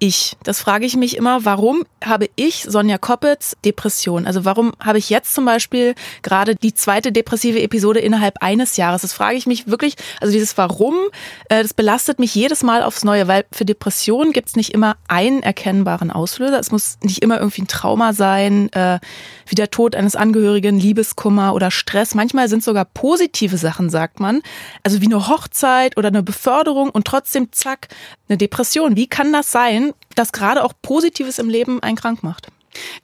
ich? Das frage ich mich immer. Warum habe ich, Sonja Koppitz, Depression? Also warum habe ich jetzt zum Beispiel gerade die zweite depressive Episode innerhalb eines Jahres? Das frage ich mich wirklich. Also dieses Warum, äh, das belastet mich jedes Mal aufs Neue, weil für Depressionen gibt es nicht immer einen erkennbaren Auslöser. Es muss nicht immer irgendwie ein Trauma sein, äh, wie der Tod eines Angehörigen, Liebeskummer oder Stress. Manchmal sind sogar positive Sachen, sagt man. Also wie eine Hochzeit oder eine Beförderung und trotzdem zack, eine Depression. Wie kann das sein? Das gerade auch Positives im Leben einen krank macht.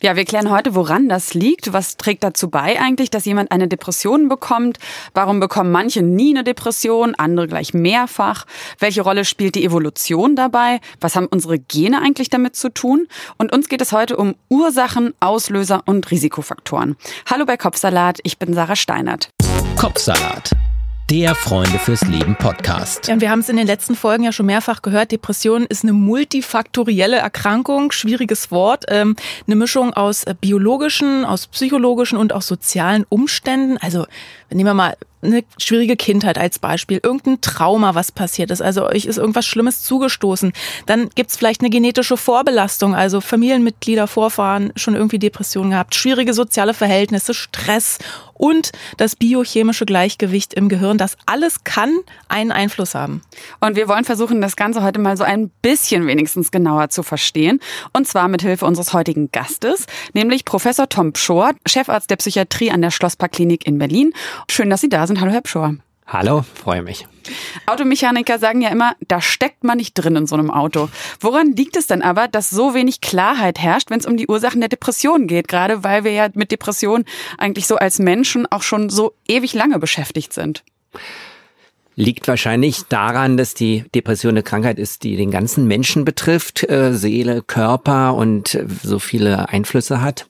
Ja, wir klären heute, woran das liegt. Was trägt dazu bei eigentlich, dass jemand eine Depression bekommt? Warum bekommen manche nie eine Depression, andere gleich mehrfach? Welche Rolle spielt die Evolution dabei? Was haben unsere Gene eigentlich damit zu tun? Und uns geht es heute um Ursachen, Auslöser und Risikofaktoren. Hallo bei Kopfsalat, ich bin Sarah Steinert. Kopfsalat der Freunde fürs Leben Podcast. Ja, und wir haben es in den letzten Folgen ja schon mehrfach gehört. Depression ist eine multifaktorielle Erkrankung, schwieriges Wort, ähm, eine Mischung aus äh, biologischen, aus psychologischen und auch sozialen Umständen. Also nehmen wir mal eine schwierige Kindheit als Beispiel, irgendein Trauma, was passiert ist, also euch ist irgendwas Schlimmes zugestoßen, dann gibt's vielleicht eine genetische Vorbelastung, also Familienmitglieder, Vorfahren schon irgendwie Depressionen gehabt, schwierige soziale Verhältnisse, Stress und das biochemische Gleichgewicht im Gehirn. Das alles kann einen Einfluss haben. Und wir wollen versuchen, das Ganze heute mal so ein bisschen wenigstens genauer zu verstehen. Und zwar mit Hilfe unseres heutigen Gastes, nämlich Professor Tom Pschor, Chefarzt der Psychiatrie an der Schlossparkklinik in Berlin. Schön, dass Sie da sind. Hallo, Herr Pschor. Hallo, freue mich. Automechaniker sagen ja immer, da steckt man nicht drin in so einem Auto. Woran liegt es denn aber, dass so wenig Klarheit herrscht, wenn es um die Ursachen der Depression geht? Gerade weil wir ja mit Depressionen eigentlich so als Menschen auch schon so ewig lange beschäftigt sind. Liegt wahrscheinlich daran, dass die Depression eine Krankheit ist, die den ganzen Menschen betrifft, äh, Seele, Körper und so viele Einflüsse hat.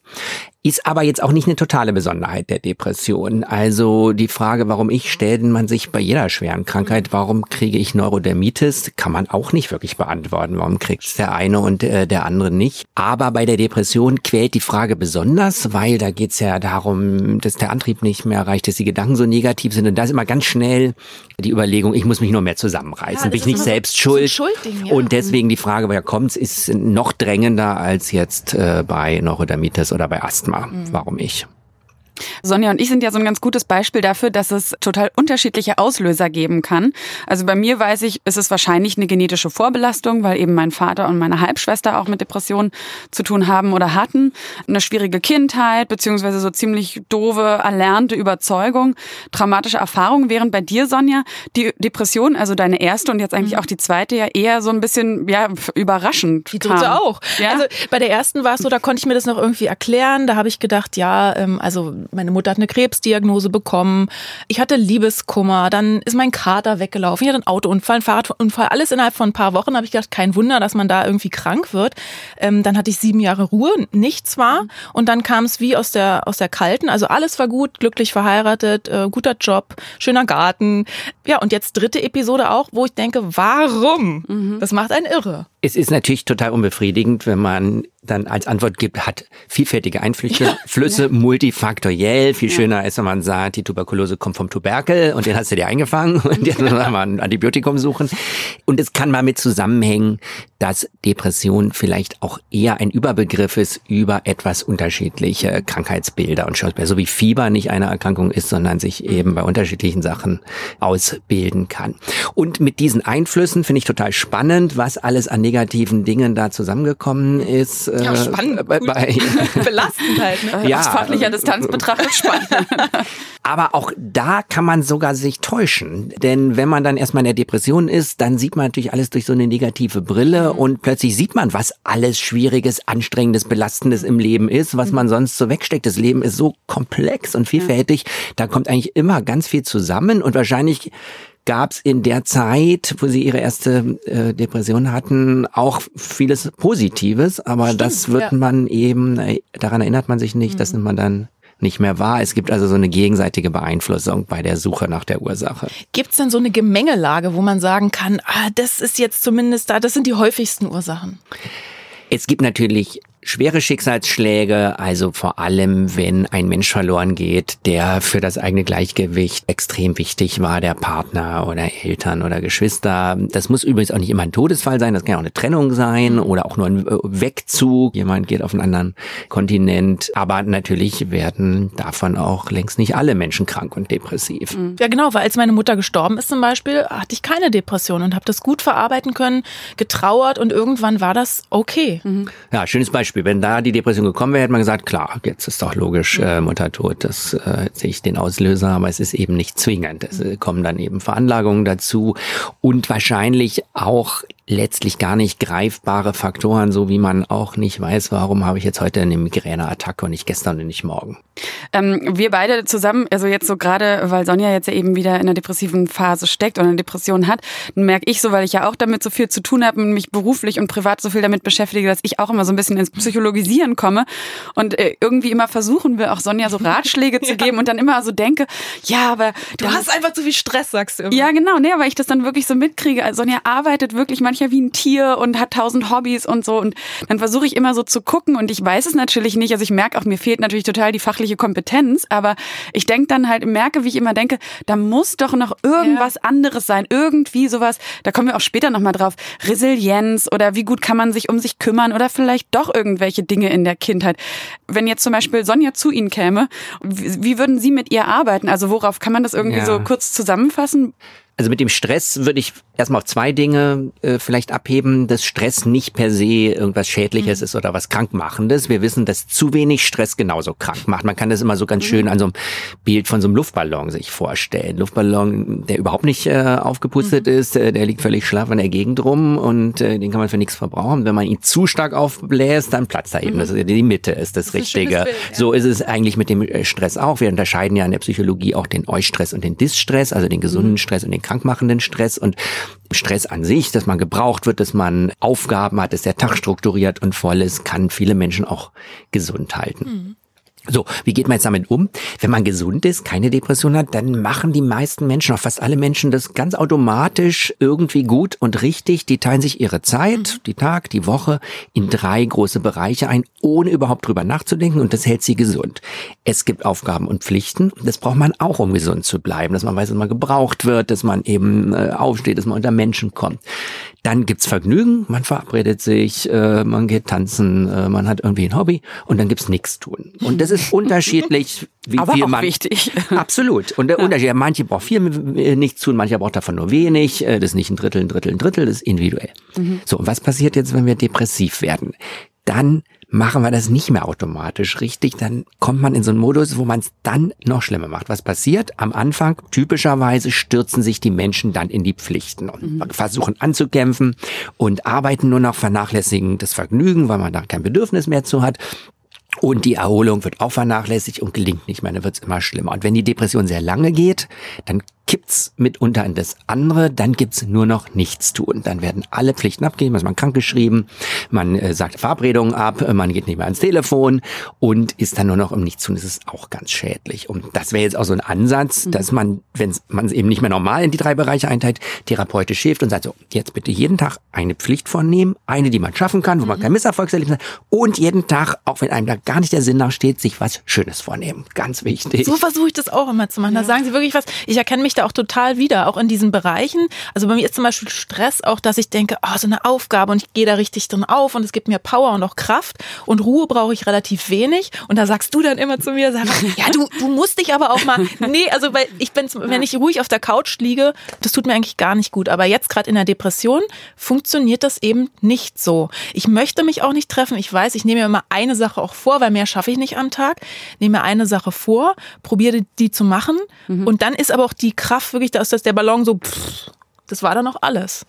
Ist aber jetzt auch nicht eine totale Besonderheit der Depression. Also die Frage, warum ich, stellt man sich bei jeder schweren Krankheit, warum kriege ich Neurodermitis, kann man auch nicht wirklich beantworten. Warum kriegt es der eine und äh, der andere nicht? Aber bei der Depression quält die Frage besonders, weil da geht es ja darum, dass der Antrieb nicht mehr reicht, dass die Gedanken so negativ sind. Und da ist immer ganz schnell die Überlegung, ich muss mich nur mehr zusammenreißen, ja, bin ich nicht selbst so schuld. So ja. Und deswegen die Frage, woher kommt's, ist noch drängender als jetzt äh, bei Neurodermitis oder bei Asthma. Mhm. Warum ich? Sonja und ich sind ja so ein ganz gutes Beispiel dafür, dass es total unterschiedliche Auslöser geben kann. Also bei mir weiß ich, ist es wahrscheinlich eine genetische Vorbelastung, weil eben mein Vater und meine Halbschwester auch mit Depressionen zu tun haben oder hatten. Eine schwierige Kindheit, beziehungsweise so ziemlich doofe, erlernte Überzeugung, traumatische Erfahrungen. Während bei dir, Sonja, die Depression, also deine erste und jetzt eigentlich mhm. auch die zweite, ja eher so ein bisschen ja, überraschend Die dritte auch. Ja? Also bei der ersten war es so, da konnte ich mir das noch irgendwie erklären. Da habe ich gedacht, ja, ähm, also meine Mutter hat eine Krebsdiagnose bekommen. Ich hatte Liebeskummer. Dann ist mein Kater weggelaufen. Ich hatte einen Autounfall, einen Fahrradunfall. Alles innerhalb von ein paar Wochen habe ich gedacht, kein Wunder, dass man da irgendwie krank wird. Ähm, dann hatte ich sieben Jahre Ruhe, nichts war. Und dann kam es wie aus der, aus der Kalten. Also alles war gut, glücklich verheiratet, äh, guter Job, schöner Garten. Ja, und jetzt dritte Episode auch, wo ich denke, warum? Mhm. Das macht einen irre. Es ist natürlich total unbefriedigend, wenn man dann als Antwort gibt, hat vielfältige Einflüsse, ja, Flüsse, ja. multifaktoriell. Viel ja. schöner ist, wenn man sagt, die Tuberkulose kommt vom Tuberkel und den hast du dir eingefangen und jetzt muss man mal ein Antibiotikum suchen. Und es kann mal mit zusammenhängen, dass Depression vielleicht auch eher ein Überbegriff ist über etwas unterschiedliche Krankheitsbilder und Schauspieler, so wie Fieber nicht eine Erkrankung ist, sondern sich eben bei unterschiedlichen Sachen ausbilden kann. Und mit diesen Einflüssen finde ich total spannend, was alles an negativen Dingen da zusammengekommen ist ja, äh, spannend. Bei, bei Belastend halt, ne? Ja. Aus fachlicher Distanz betrachtet spannend. Aber auch da kann man sogar sich täuschen. Denn wenn man dann erstmal in der Depression ist, dann sieht man natürlich alles durch so eine negative Brille mhm. und plötzlich sieht man, was alles Schwieriges, Anstrengendes, Belastendes im Leben ist, was mhm. man sonst so wegsteckt. Das Leben ist so komplex und vielfältig. Da kommt eigentlich immer ganz viel zusammen und wahrscheinlich gab es in der Zeit, wo sie ihre erste äh, Depression hatten, auch vieles Positives, aber Stimmt, das wird ja. man eben, äh, daran erinnert man sich nicht, mhm. das nimmt man dann nicht mehr wahr. Es gibt also so eine gegenseitige Beeinflussung bei der Suche nach der Ursache. Gibt es denn so eine Gemengelage, wo man sagen kann, ah, das ist jetzt zumindest da, das sind die häufigsten Ursachen? Es gibt natürlich schwere Schicksalsschläge, also vor allem, wenn ein Mensch verloren geht, der für das eigene Gleichgewicht extrem wichtig war, der Partner oder Eltern oder Geschwister. Das muss übrigens auch nicht immer ein Todesfall sein, das kann auch eine Trennung sein oder auch nur ein äh, Wegzug. Jemand geht auf einen anderen Kontinent. Aber natürlich werden davon auch längst nicht alle Menschen krank und depressiv. Mhm. Ja, genau, weil als meine Mutter gestorben ist zum Beispiel, hatte ich keine Depression und habe das gut verarbeiten können, getrauert und irgendwann war das okay. Mhm. Ja, schönes Beispiel. Wenn da die Depression gekommen wäre, hätte man gesagt, klar, jetzt ist doch logisch, äh, Mutter tot, das äh, sehe ich den Auslöser, aber es ist eben nicht zwingend. Es äh, kommen dann eben Veranlagungen dazu und wahrscheinlich auch letztlich gar nicht greifbare Faktoren, so wie man auch nicht weiß, warum habe ich jetzt heute eine Migräneattacke und nicht gestern und nicht morgen. Ähm, wir beide zusammen, also jetzt so gerade, weil Sonja jetzt ja eben wieder in einer depressiven Phase steckt oder eine Depression hat, merke ich so, weil ich ja auch damit so viel zu tun habe und mich beruflich und privat so viel damit beschäftige, dass ich auch immer so ein bisschen ins Psychologisieren komme und äh, irgendwie immer versuchen will, auch Sonja so Ratschläge zu geben und dann immer so denke, ja, aber du hast einfach zu viel Stress, sagst du immer. Ja, genau, nee, weil ich das dann wirklich so mitkriege. Also Sonja arbeitet wirklich manchmal manchmal wie ein Tier und hat tausend Hobbys und so. Und dann versuche ich immer so zu gucken und ich weiß es natürlich nicht. Also ich merke auch, mir fehlt natürlich total die fachliche Kompetenz, aber ich denke dann halt, merke, wie ich immer denke, da muss doch noch irgendwas ja. anderes sein. Irgendwie sowas, da kommen wir auch später nochmal drauf. Resilienz oder wie gut kann man sich um sich kümmern oder vielleicht doch irgendwelche Dinge in der Kindheit. Wenn jetzt zum Beispiel Sonja zu Ihnen käme, wie würden Sie mit ihr arbeiten? Also worauf kann man das irgendwie ja. so kurz zusammenfassen? Also mit dem Stress würde ich erstmal auf zwei Dinge äh, vielleicht abheben, dass Stress nicht per se irgendwas Schädliches mhm. ist oder was Krankmachendes. Wir wissen, dass zu wenig Stress genauso krank macht. Man kann das immer so ganz mhm. schön an so einem Bild von so einem Luftballon sich vorstellen. Luftballon, der überhaupt nicht äh, aufgepustet mhm. ist, äh, der liegt völlig schlaff in der Gegend rum und äh, den kann man für nichts verbrauchen. Wenn man ihn zu stark aufbläst, dann platzt er eben. Mhm. Das ist, die Mitte ist das, das Richtige. Ist Bild, ja. So ist es eigentlich mit dem äh, Stress auch. Wir unterscheiden ja in der Psychologie auch den Eustress und den Distress, also den gesunden mhm. Stress und den krankmachenden Stress und Stress an sich, dass man gebraucht wird, dass man Aufgaben hat, dass der Tag strukturiert und voll ist, kann viele Menschen auch gesund halten. Mhm. So, wie geht man jetzt damit um? Wenn man gesund ist, keine Depression hat, dann machen die meisten Menschen, auch fast alle Menschen, das ganz automatisch irgendwie gut und richtig. Die teilen sich ihre Zeit, mhm. die Tag, die Woche in drei große Bereiche ein, ohne überhaupt drüber nachzudenken und das hält sie gesund. Es gibt Aufgaben und Pflichten. Das braucht man auch, um gesund zu bleiben, dass man weiß, dass man gebraucht wird, dass man eben äh, aufsteht, dass man unter Menschen kommt. Dann gibt's Vergnügen, man verabredet sich, äh, man geht tanzen, äh, man hat irgendwie ein Hobby und dann gibt's nichts tun. Und das ist unterschiedlich, wie Aber viel auch man. wichtig. Absolut. Und der ja. Unterschied, manche braucht viel äh, nichts tun, mancher braucht davon nur wenig. Äh, das ist nicht ein Drittel, ein Drittel, ein Drittel, das ist individuell. Mhm. So, und was passiert jetzt, wenn wir depressiv werden? Dann machen wir das nicht mehr automatisch richtig, dann kommt man in so einen Modus, wo man es dann noch schlimmer macht. Was passiert? Am Anfang, typischerweise, stürzen sich die Menschen dann in die Pflichten und mhm. versuchen anzukämpfen und arbeiten nur noch vernachlässigen das Vergnügen, weil man da kein Bedürfnis mehr zu hat. Und die Erholung wird auch vernachlässigt und gelingt nicht mehr, dann wird es immer schlimmer. Und wenn die Depression sehr lange geht, dann kippt's mitunter in das andere, dann gibt's nur noch nichts tun. Dann werden alle Pflichten abgegeben, also man krankgeschrieben, man äh, sagt Verabredungen ab, äh, man geht nicht mehr ans Telefon und ist dann nur noch im Nichtstun. Das ist auch ganz schädlich. Und das wäre jetzt auch so ein Ansatz, mhm. dass man, wenn man es eben nicht mehr normal in die drei Bereiche einteilt, therapeutisch hilft und sagt so, jetzt bitte jeden Tag eine Pflicht vornehmen, eine, die man schaffen kann, wo man mhm. kein Misserfolgserlebnis hat und jeden Tag, auch wenn einem da gar nicht der Sinn nachsteht, sich was Schönes vornehmen. Ganz wichtig. So versuche ich das auch immer zu machen. Ja. Da sagen Sie wirklich was, ich erkenne mich da auch total wieder, auch in diesen Bereichen. Also bei mir ist zum Beispiel Stress auch, dass ich denke, oh, so eine Aufgabe und ich gehe da richtig drin auf und es gibt mir Power und auch Kraft und Ruhe brauche ich relativ wenig. Und da sagst du dann immer zu mir, sag, ja, du, du musst dich aber auch mal, nee, also weil ich bin, wenn ich ruhig auf der Couch liege, das tut mir eigentlich gar nicht gut. Aber jetzt gerade in der Depression funktioniert das eben nicht so. Ich möchte mich auch nicht treffen. Ich weiß, ich nehme mir immer eine Sache auch vor, weil mehr schaffe ich nicht am Tag. Nehme mir eine Sache vor, probiere die zu machen mhm. und dann ist aber auch die Kraft wirklich, dass das der Ballon so, pff, das war dann auch alles.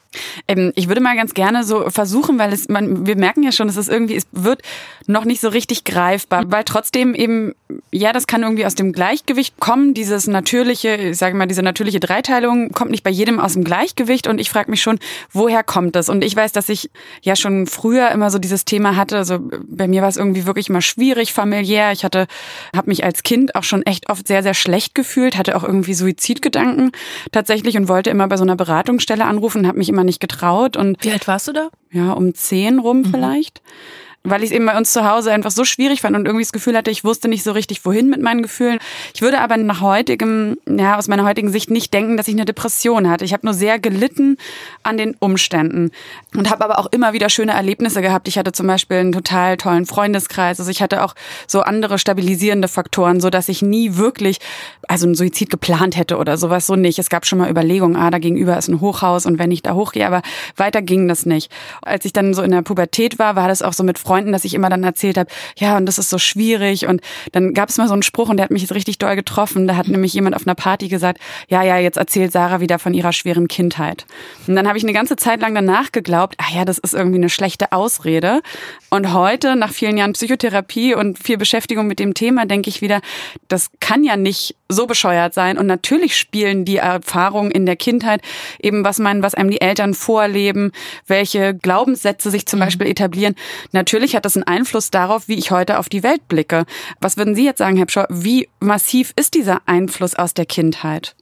Ähm, ich würde mal ganz gerne so versuchen, weil es, man, wir merken ja schon, dass es irgendwie, es wird noch nicht so richtig greifbar, weil trotzdem eben, ja, das kann irgendwie aus dem Gleichgewicht kommen, dieses natürliche, ich sage mal, diese natürliche Dreiteilung kommt nicht bei jedem aus dem Gleichgewicht und ich frage mich schon, woher kommt das? Und ich weiß, dass ich ja schon früher immer so dieses Thema hatte, also bei mir war es irgendwie wirklich immer schwierig familiär. Ich hatte, habe mich als Kind auch schon echt oft sehr, sehr schlecht gefühlt, hatte auch irgendwie Suizidgedanken tatsächlich und wollte immer bei so einer Beratungsstelle anrufen, habe mich immer nicht getraut und Wie alt warst du da? Ja, um zehn rum mhm. vielleicht. Weil ich es eben bei uns zu Hause einfach so schwierig fand und irgendwie das Gefühl hatte, ich wusste nicht so richtig, wohin mit meinen Gefühlen. Ich würde aber nach heutigem, ja, aus meiner heutigen Sicht nicht denken, dass ich eine Depression hatte. Ich habe nur sehr gelitten an den Umständen und habe aber auch immer wieder schöne Erlebnisse gehabt. Ich hatte zum Beispiel einen total tollen Freundeskreis. Also ich hatte auch so andere stabilisierende Faktoren, so dass ich nie wirklich, also einen Suizid geplant hätte oder sowas so nicht. Es gab schon mal Überlegungen, ah, da gegenüber ist ein Hochhaus und wenn ich da hochgehe, aber weiter ging das nicht. Als ich dann so in der Pubertät war, war das auch so mit Freunden, dass ich immer dann erzählt habe, ja, und das ist so schwierig. Und dann gab es mal so einen Spruch und der hat mich jetzt richtig doll getroffen. Da hat nämlich jemand auf einer Party gesagt, ja, ja, jetzt erzählt Sarah wieder von ihrer schweren Kindheit. Und dann habe ich eine ganze Zeit lang danach geglaubt, ah ja, das ist irgendwie eine schlechte Ausrede. Und heute, nach vielen Jahren Psychotherapie und viel Beschäftigung mit dem Thema, denke ich wieder, das kann ja nicht so bescheuert sein. Und natürlich spielen die Erfahrungen in der Kindheit eben, was man, was einem die Eltern vorleben, welche Glaubenssätze sich zum mhm. Beispiel etablieren. Natürlich hat das einen Einfluss darauf, wie ich heute auf die Welt blicke. Was würden Sie jetzt sagen, Herr Pschor? Wie massiv ist dieser Einfluss aus der Kindheit?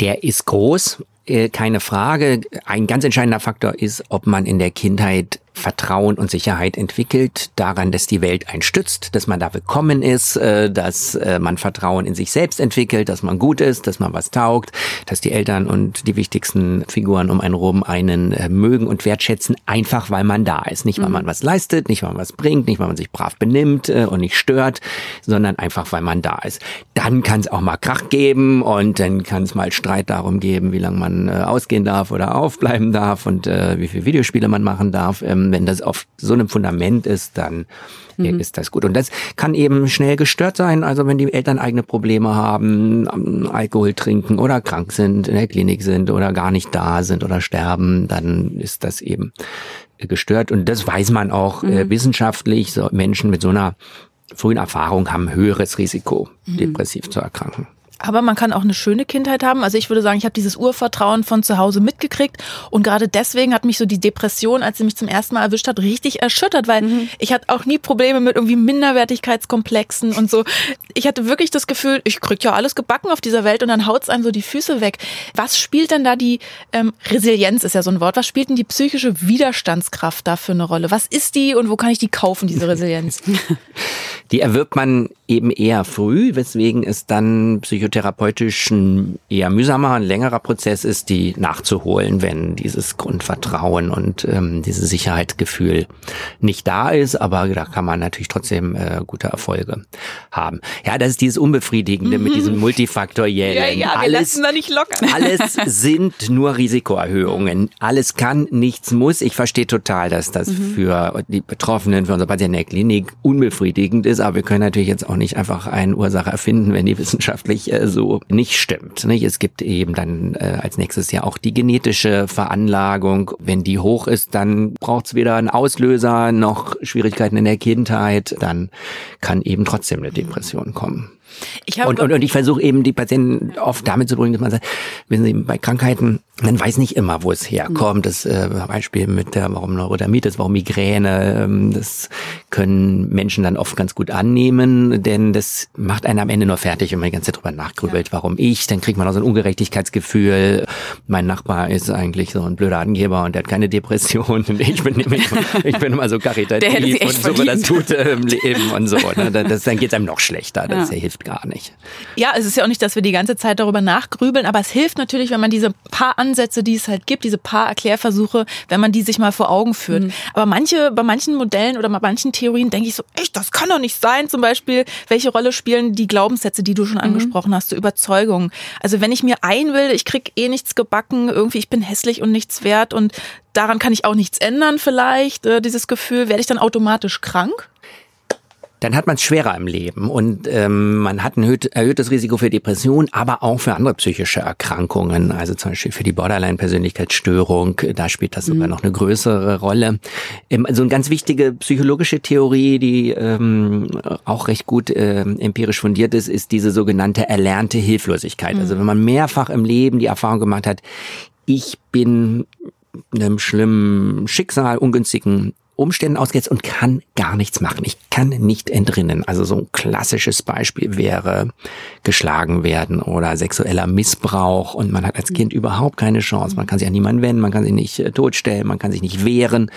Der ist groß, äh, keine Frage. Ein ganz entscheidender Faktor ist, ob man in der Kindheit Vertrauen und Sicherheit entwickelt, daran, dass die Welt einen stützt, dass man da willkommen ist, äh, dass äh, man Vertrauen in sich selbst entwickelt, dass man gut ist, dass man was taugt, dass die Eltern und die wichtigsten Figuren um einen rum einen äh, mögen und wertschätzen, einfach weil man da ist. Nicht, weil mhm. man was leistet, nicht, weil man was bringt, nicht, weil man sich brav benimmt und nicht stört, sondern einfach, weil man da ist. Dann kann es auch mal Krach geben und dann kann es mal Streit darum geben, wie lange man ausgehen darf oder aufbleiben darf und wie viele Videospiele man machen darf. Ähm, wenn das auf so einem Fundament ist, dann mhm. ist das gut. Und das kann eben schnell gestört sein. Also wenn die Eltern eigene Probleme haben, Alkohol trinken oder krank sind, in der Klinik sind oder gar nicht da sind oder sterben, dann ist das eben gestört. Und das weiß man auch äh, mhm. wissenschaftlich. So Menschen mit so einer frühen Erfahrung haben höheres Risiko, mhm. depressiv zu erkranken. Aber man kann auch eine schöne Kindheit haben. Also ich würde sagen, ich habe dieses Urvertrauen von zu Hause mitgekriegt. Und gerade deswegen hat mich so die Depression, als sie mich zum ersten Mal erwischt hat, richtig erschüttert, weil mhm. ich hatte auch nie Probleme mit irgendwie Minderwertigkeitskomplexen und so. Ich hatte wirklich das Gefühl, ich krieg ja alles gebacken auf dieser Welt und dann haut's einem so die Füße weg. Was spielt denn da die ähm, Resilienz ist ja so ein Wort. Was spielt denn die psychische Widerstandskraft da für eine Rolle? Was ist die und wo kann ich die kaufen, diese Resilienz? Die erwirbt man eben eher früh, weswegen es dann psychotherapeutisch ein eher mühsamer, ein längerer Prozess ist, die nachzuholen, wenn dieses Grundvertrauen und ähm, dieses Sicherheitsgefühl nicht da ist. Aber da kann man natürlich trotzdem äh, gute Erfolge haben. Ja, das ist dieses Unbefriedigende mhm. mit diesem multifaktoriellen. Ja, ja, wir alles, lassen da nicht locker. Alles sind nur Risikoerhöhungen. Alles kann, nichts muss. Ich verstehe total, dass das mhm. für die Betroffenen, für unsere Patienten in der Klinik unbefriedigend ist ist, aber wir können natürlich jetzt auch nicht einfach eine Ursache erfinden, wenn die wissenschaftlich äh, so nicht stimmt. Nicht? Es gibt eben dann äh, als nächstes ja auch die genetische Veranlagung. Wenn die hoch ist, dann braucht es weder einen Auslöser noch Schwierigkeiten in der Kindheit. Dann kann eben trotzdem eine Depression kommen. Ich und, und, und ich versuche eben die Patienten oft damit zu bringen, dass man sagt, wissen Sie, bei Krankheiten, man weiß nicht immer, wo es herkommt. Das äh, Beispiel mit der, warum Neurodermitis, warum Migräne, ähm, das können Menschen dann oft ganz gut annehmen, denn das macht einen am Ende nur fertig, wenn man die ganze Zeit drüber nachgrübelt, ja. warum ich, dann kriegt man auch so ein Ungerechtigkeitsgefühl. Mein Nachbar ist eigentlich so ein blöder Angeber und der hat keine Depression und ich bin, ich bin immer so karitativ und so, das tut im Leben und so. Ne? Das, dann geht es einem noch schlechter. Das ja. hilft gar nicht. Ja, es ist ja auch nicht, dass wir die ganze Zeit darüber nachgrübeln, aber es hilft natürlich, wenn man diese paar Ansätze, die es halt gibt, diese paar Erklärversuche, wenn man die sich mal vor Augen führt. Mhm. Aber manche, bei manchen Modellen oder bei manchen Theorien denke ich so, echt, das kann doch nicht sein. Zum Beispiel, welche Rolle spielen die Glaubenssätze, die du schon mhm. angesprochen hast, so Überzeugungen. Also wenn ich mir einbilde, ich krieg eh nichts gebacken, irgendwie ich bin hässlich und nichts wert und daran kann ich auch nichts ändern vielleicht, äh, dieses Gefühl, werde ich dann automatisch krank? Dann hat man es schwerer im Leben und ähm, man hat ein erhöhtes Risiko für Depression, aber auch für andere psychische Erkrankungen, also zum Beispiel für die Borderline-Persönlichkeitsstörung, da spielt das mhm. sogar noch eine größere Rolle. Ähm, also eine ganz wichtige psychologische Theorie, die ähm, auch recht gut äh, empirisch fundiert ist, ist diese sogenannte erlernte Hilflosigkeit. Also mhm. Also wenn man mehrfach im Leben die Erfahrung gemacht hat, ich bin einem schlimmen Schicksal, ungünstigen Umständen ausgesetzt und kann gar nichts machen. Ich kann nicht entrinnen. Also so ein klassisches Beispiel wäre geschlagen werden oder sexueller Missbrauch und man hat als Kind überhaupt keine Chance. Man kann sich an niemanden wenden, man kann sich nicht äh, totstellen, man kann sich nicht wehren.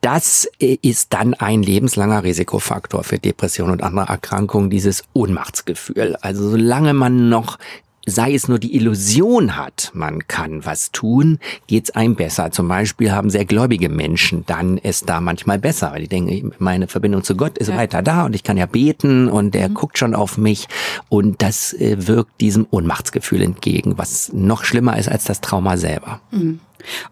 Das äh, ist dann ein lebenslanger Risikofaktor für Depressionen und andere Erkrankungen, dieses Ohnmachtsgefühl. Also solange man noch sei es nur die Illusion hat, man kann was tun, geht's einem besser. Zum Beispiel haben sehr gläubige Menschen dann es da manchmal besser, weil die denken, meine Verbindung zu Gott ist ja. weiter da und ich kann ja beten und der mhm. guckt schon auf mich und das äh, wirkt diesem Ohnmachtsgefühl entgegen, was noch schlimmer ist als das Trauma selber. Mhm.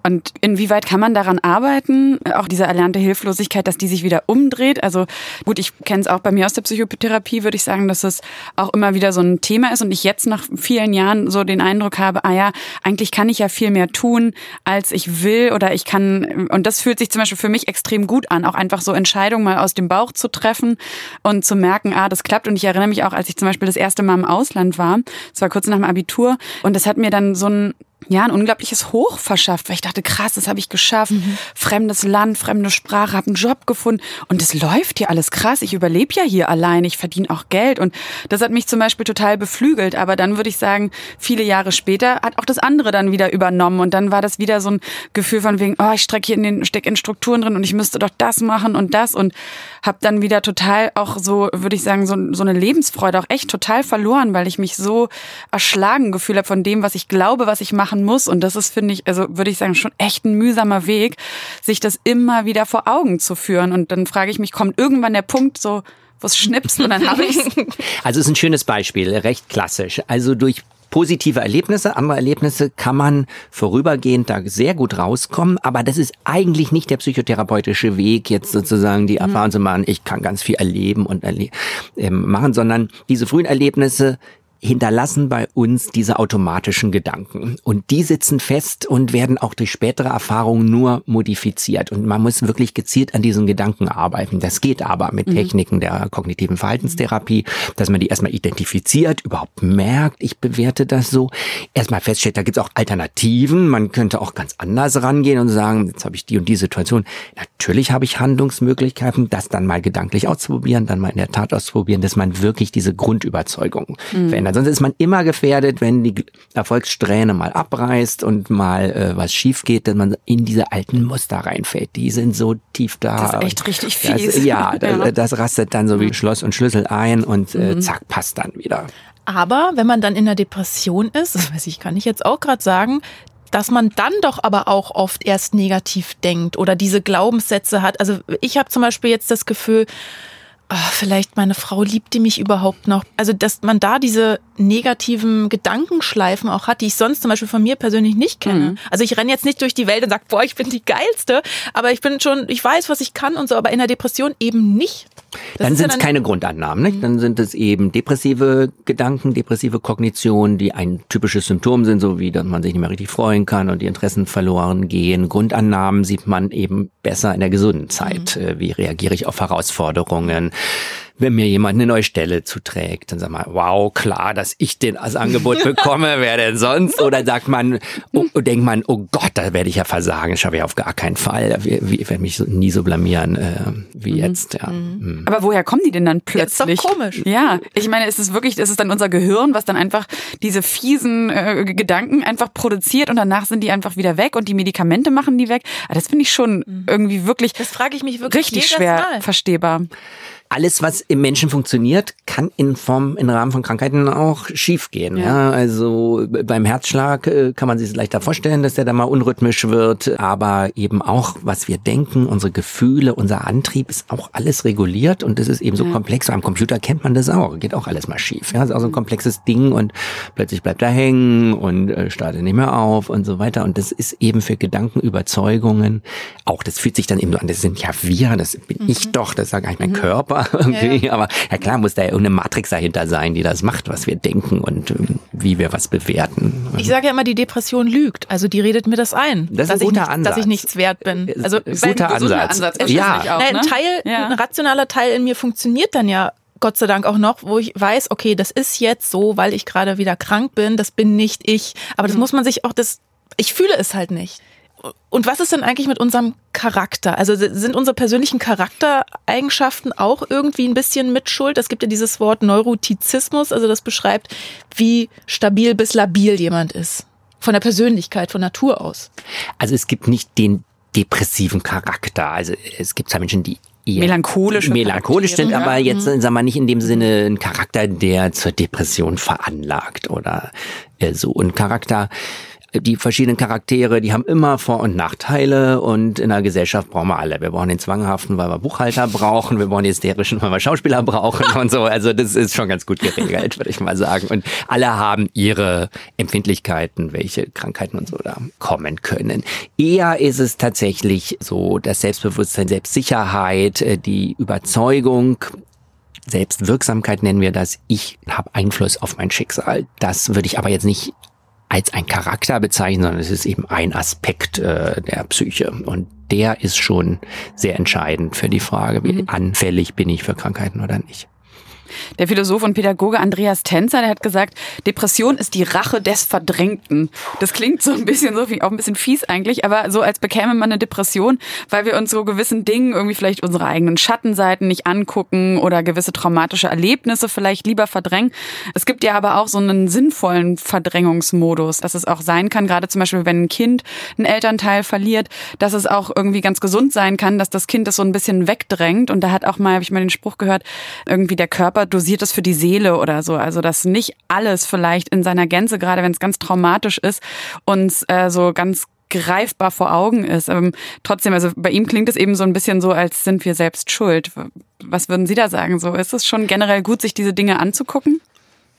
Und inwieweit kann man daran arbeiten, auch diese erlernte Hilflosigkeit, dass die sich wieder umdreht? Also gut, ich kenne es auch bei mir aus der Psychotherapie, würde ich sagen, dass es auch immer wieder so ein Thema ist und ich jetzt nach vielen Jahren so den Eindruck habe, ah ja, eigentlich kann ich ja viel mehr tun, als ich will oder ich kann, und das fühlt sich zum Beispiel für mich extrem gut an, auch einfach so Entscheidungen mal aus dem Bauch zu treffen und zu merken, ah, das klappt. Und ich erinnere mich auch, als ich zum Beispiel das erste Mal im Ausland war, das war kurz nach dem Abitur, und das hat mir dann so ein ja, ein unglaubliches Hoch verschafft, weil ich dachte, krass, das habe ich geschafft. Mhm. Fremdes Land, fremde Sprache, habe einen Job gefunden und es läuft hier alles krass. Ich überlebe ja hier allein, ich verdiene auch Geld und das hat mich zum Beispiel total beflügelt. Aber dann würde ich sagen, viele Jahre später hat auch das andere dann wieder übernommen und dann war das wieder so ein Gefühl von wegen, oh, ich stecke hier in den steck in Strukturen drin und ich müsste doch das machen und das und habe dann wieder total auch so, würde ich sagen, so, so eine Lebensfreude auch echt total verloren, weil ich mich so erschlagen gefühlt habe von dem, was ich glaube, was ich machen muss. Und das ist, finde ich, also würde ich sagen, schon echt ein mühsamer Weg, sich das immer wieder vor Augen zu führen. Und dann frage ich mich, kommt irgendwann der Punkt so, wo es schnipst und dann habe ich Also es ist ein schönes Beispiel, recht klassisch. Also durch positive Erlebnisse, andere Erlebnisse kann man vorübergehend da sehr gut rauskommen, aber das ist eigentlich nicht der psychotherapeutische Weg, jetzt sozusagen die mhm. Erfahrung zu machen, ich kann ganz viel erleben und erle äh, machen, sondern diese frühen Erlebnisse hinterlassen bei uns diese automatischen Gedanken. Und die sitzen fest und werden auch durch spätere Erfahrungen nur modifiziert. Und man muss wirklich gezielt an diesen Gedanken arbeiten. Das geht aber mit mhm. Techniken der kognitiven Verhaltenstherapie, dass man die erstmal identifiziert, überhaupt merkt, ich bewerte das so. Erstmal feststellt, da gibt es auch Alternativen. Man könnte auch ganz anders rangehen und sagen, jetzt habe ich die und die Situation. Natürlich habe ich Handlungsmöglichkeiten, das dann mal gedanklich auszuprobieren, dann mal in der Tat auszuprobieren, dass man wirklich diese Grundüberzeugung mhm. verändert verändern. Sonst ist man immer gefährdet, wenn die Erfolgssträhne mal abreißt und mal äh, was schief geht, dass man in diese alten Muster reinfällt. Die sind so tief da. Das ist echt richtig fies. Das, ja, ja. Das, das, rastet dann so wie Schloss und Schlüssel ein und äh, mhm. zack, passt dann wieder. Aber wenn man dann in der Depression ist, das weiß ich, kann ich jetzt auch gerade sagen, dass man dann doch aber auch oft erst negativ denkt oder diese Glaubenssätze hat. Also ich habe zum Beispiel jetzt das Gefühl, oh, vielleicht meine Frau liebt die mich überhaupt noch. Also, dass man da diese negativen Gedankenschleifen auch hat, die ich sonst zum Beispiel von mir persönlich nicht kenne. Mhm. Also ich renne jetzt nicht durch die Welt und sage, boah, ich bin die geilste, aber ich bin schon, ich weiß, was ich kann und so, aber in der Depression eben nicht. Das dann sind es ja keine Grundannahmen, nicht? Dann sind es eben depressive Gedanken, depressive Kognitionen, die ein typisches Symptom sind, so wie dass man sich nicht mehr richtig freuen kann und die Interessen verloren gehen. Grundannahmen sieht man eben besser in der gesunden Zeit. Mhm. Äh, wie reagiere ich auf Herausforderungen? Wenn mir jemand eine neue Stelle zuträgt, dann sagt man, wow, klar, dass ich den als Angebot bekomme, wer denn sonst? Oder sagt man, oh, denkt man, oh Gott, da werde ich ja versagen, das schaffe ich auf gar keinen Fall. Ich werde mich nie so blamieren äh, wie mhm. jetzt. Ja. Mhm. mhm. Aber woher kommen die denn dann plötzlich? ist doch komisch. Ja, ich meine, ist es wirklich, ist es dann unser Gehirn, was dann einfach diese fiesen äh, Gedanken einfach produziert und danach sind die einfach wieder weg und die Medikamente machen die weg. Aber das finde ich schon mhm. irgendwie wirklich. Das frage ich mich wirklich richtig schwer Mal. verstehbar alles, was im Menschen funktioniert, kann in Form, im Rahmen von Krankheiten auch schiefgehen. Ja. ja. also beim Herzschlag äh, kann man sich leichter vorstellen, dass der da mal unrhythmisch wird, aber eben auch, was wir denken, unsere Gefühle, unser Antrieb ist auch alles reguliert und das ist eben so ja. komplex. Am Computer kennt man das auch, geht auch alles mal schief. Ja, das ist auch so ein komplexes Ding und plötzlich bleibt er hängen und äh, startet nicht mehr auf und so weiter. Und das ist eben für Gedanken, Überzeugungen auch, das fühlt sich dann eben so an, das sind ja wir, das bin mhm. ich doch, das gar nicht mein mhm. Körper irgendwie. Ja. Aber ja klar muss da ja irgendeine Matrix dahinter sein, die das macht, was wir denken und ähm, wie wir was bewerten. Ich sage ja immer, die Depression lügt. Also die redet mir das ein. Das ist ein guter nicht, Ansatz. Dass ich nichts wert bin. Äh, also guter Ansatz. Ansatz ja. Auch, ne? ein Teil, ja. ein rationaler Teil in mir funktioniert dann ja Gott sei Dank auch noch, wo ich weiß, okay, das ist jetzt so, weil ich gerade wieder krank bin, das bin nicht ich. Aber das mhm. muss man sich auch, das, ich fühle es halt nicht. Und was ist denn eigentlich mit unserem Charakter? Also sind unsere persönlichen Charaktereigenschaften auch irgendwie ein bisschen mitschuld? Es gibt ja dieses Wort Neurotizismus, also das beschreibt, wie stabil bis labil jemand ist. Von der Persönlichkeit, von Natur aus. Also es gibt nicht den depressiven Charakter. Also es gibt zwar Menschen, die eher melancholisch melancholisch sind, aber jetzt mhm. sagen wir nicht in dem Sinne ein Charakter, der zur Depression veranlagt oder äh, so. Ein Charakter, die verschiedenen Charaktere, die haben immer Vor- und Nachteile und in der Gesellschaft brauchen wir alle. Wir brauchen den Zwanghaften, weil wir Buchhalter brauchen, wir brauchen die Hysterischen, weil wir Schauspieler brauchen und so. Also das ist schon ganz gut geregelt, würde ich mal sagen. Und alle haben ihre Empfindlichkeiten, welche Krankheiten und so da kommen können. Eher ist es tatsächlich so das Selbstbewusstsein, Selbstsicherheit, äh, die Überzeugung, Selbstwirksamkeit nennen wir das. Ich habe Einfluss auf mein Schicksal. Das würde ich aber jetzt nicht als ein Charakter bezeichnen, sondern es ist eben ein Aspekt äh, der Psyche. Und der ist schon sehr entscheidend für die Frage, wie mhm. anfällig bin ich für Krankheiten oder nicht. Der Philosoph und Pädagoge Andreas Tänzer, der hat gesagt, Depression ist die Rache des Verdrängten. Das klingt so ein bisschen so, auch ein bisschen fies eigentlich, aber so als bekäme man eine Depression, weil wir uns so gewissen Dingen irgendwie vielleicht unsere eigenen Schattenseiten nicht angucken oder gewisse traumatische Erlebnisse vielleicht lieber verdrängen. Es gibt ja aber auch so einen sinnvollen Verdrängungsmodus, dass es auch sein kann, gerade zum Beispiel, wenn ein Kind einen Elternteil verliert, dass es auch irgendwie ganz gesund sein kann, dass das Kind das so ein bisschen wegdrängt. Und da hat auch mal, habe ich mal den Spruch gehört, irgendwie der Körper dosiert es für die Seele oder so. Also dass nicht alles vielleicht in seiner Gänze, gerade wenn es ganz traumatisch ist, uns äh, so ganz greifbar vor Augen ist. Ähm, trotzdem, also bei ihm klingt es eben so ein bisschen so, als sind wir selbst schuld. Was würden Sie da sagen? So ist es schon generell gut, sich diese Dinge anzugucken?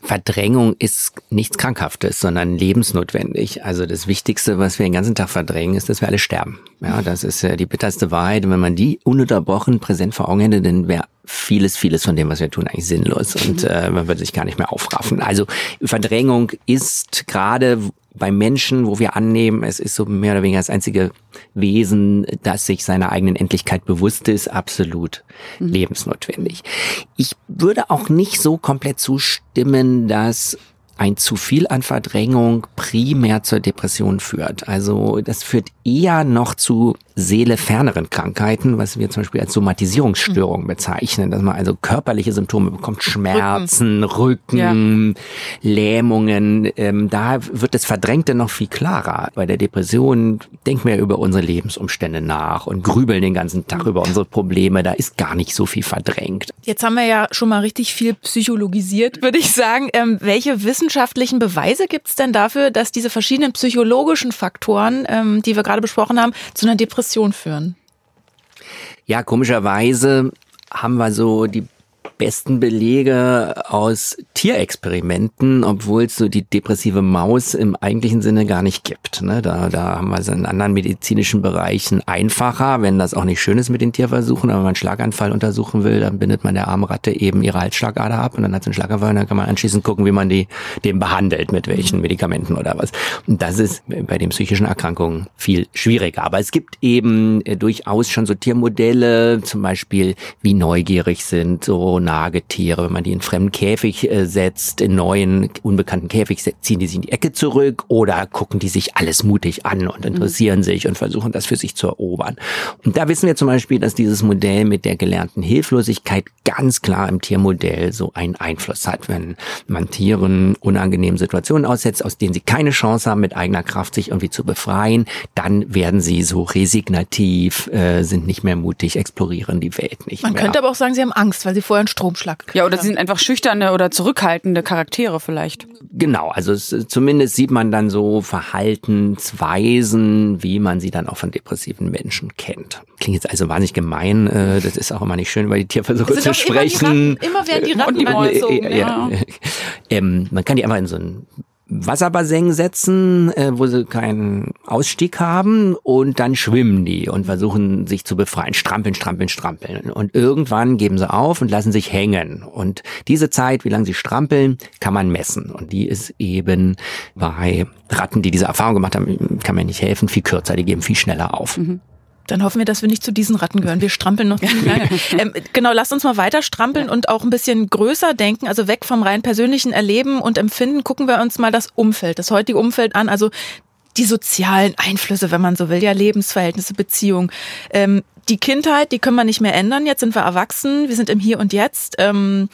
Verdrängung ist nichts Krankhaftes, sondern lebensnotwendig. Also das Wichtigste, was wir den ganzen Tag verdrängen, ist, dass wir alle sterben. Ja, das ist ja die bitterste Wahrheit. Und wenn man die ununterbrochen präsent vor Augen hätte, dann wäre vieles, vieles von dem, was wir tun, eigentlich sinnlos und äh, man würde sich gar nicht mehr aufraffen. Also Verdrängung ist gerade bei Menschen, wo wir annehmen, es ist so mehr oder weniger das einzige Wesen, das sich seiner eigenen Endlichkeit bewusst ist, absolut mhm. lebensnotwendig. Ich würde auch nicht so komplett zustimmen, dass ein zu viel an Verdrängung primär zur Depression führt. Also das führt eher noch zu seeleferneren Krankheiten, was wir zum Beispiel als Somatisierungsstörung bezeichnen, dass man also körperliche Symptome bekommt, Schmerzen, Rücken, Rücken ja. Lähmungen. Ähm, da wird das Verdrängte noch viel klarer. Bei der Depression denken wir über unsere Lebensumstände nach und grübeln den ganzen Tag über unsere Probleme. Da ist gar nicht so viel verdrängt. Jetzt haben wir ja schon mal richtig viel psychologisiert, würde ich sagen. Ähm, welche wissenschaftlichen Beweise gibt es denn dafür, dass diese verschiedenen psychologischen Faktoren, ähm, die wir gerade besprochen haben, zu einer Depression Depression führen? Ja, komischerweise haben wir so die besten Belege aus Tierexperimenten, obwohl es so die depressive Maus im eigentlichen Sinne gar nicht gibt. Ne? Da, da haben wir es in anderen medizinischen Bereichen einfacher, wenn das auch nicht schön ist mit den Tierversuchen, aber wenn man einen Schlaganfall untersuchen will, dann bindet man der armen Ratte eben ihre Halsschlagader ab und dann hat sie einen Schlaganfall und dann kann man anschließend gucken, wie man die dem behandelt, mit welchen Medikamenten oder was. Und das ist bei den psychischen Erkrankungen viel schwieriger. Aber es gibt eben äh, durchaus schon so Tiermodelle, zum Beispiel wie neugierig sind so Nagetiere. Wenn man die in fremden Käfig äh, setzt, in neuen, unbekannten Käfig, ziehen die sich in die Ecke zurück oder gucken die sich alles mutig an und interessieren mhm. sich und versuchen das für sich zu erobern. Und da wissen wir zum Beispiel, dass dieses Modell mit der gelernten Hilflosigkeit ganz klar im Tiermodell so einen Einfluss hat. Wenn man Tieren unangenehmen Situationen aussetzt, aus denen sie keine Chance haben, mit eigener Kraft sich irgendwie zu befreien, dann werden sie so resignativ, äh, sind nicht mehr mutig, explorieren die Welt nicht Man mehr. könnte aber auch sagen, sie haben Angst, weil sie vorher einen Stromschlag. Ja, oder sie sind einfach schüchterne oder zurückhaltende Charaktere vielleicht. Genau, also es, zumindest sieht man dann so Verhaltensweisen, wie man sie dann auch von depressiven Menschen kennt. Klingt jetzt also wahnsinnig gemein, äh, das ist auch immer nicht schön, über die Tierversuche zu sprechen. Immer, immer werden die Ratten und die Mäuse, ja. ja. Ähm, man kann die einfach in so ein Wasserbassin setzen, äh, wo sie keinen Ausstieg haben und dann schwimmen die und versuchen sich zu befreien, strampeln, strampeln, strampeln. Und irgendwann geben sie auf und lassen sich hängen. Und diese Zeit, wie lange sie strampeln, kann man messen. Und die ist eben bei Ratten, die diese Erfahrung gemacht haben, kann man nicht helfen, viel kürzer, die geben viel schneller auf. Mhm. Dann hoffen wir, dass wir nicht zu diesen Ratten gehören. Wir strampeln noch ziemlich lange. Ähm, genau, lasst uns mal weiter strampeln ja. und auch ein bisschen größer denken, also weg vom rein persönlichen Erleben und Empfinden. Gucken wir uns mal das Umfeld, das heutige Umfeld an. Also die sozialen Einflüsse, wenn man so will, ja, Lebensverhältnisse, Beziehungen. Ähm, die Kindheit, die können wir nicht mehr ändern. Jetzt sind wir erwachsen, wir sind im Hier und Jetzt. Ähm,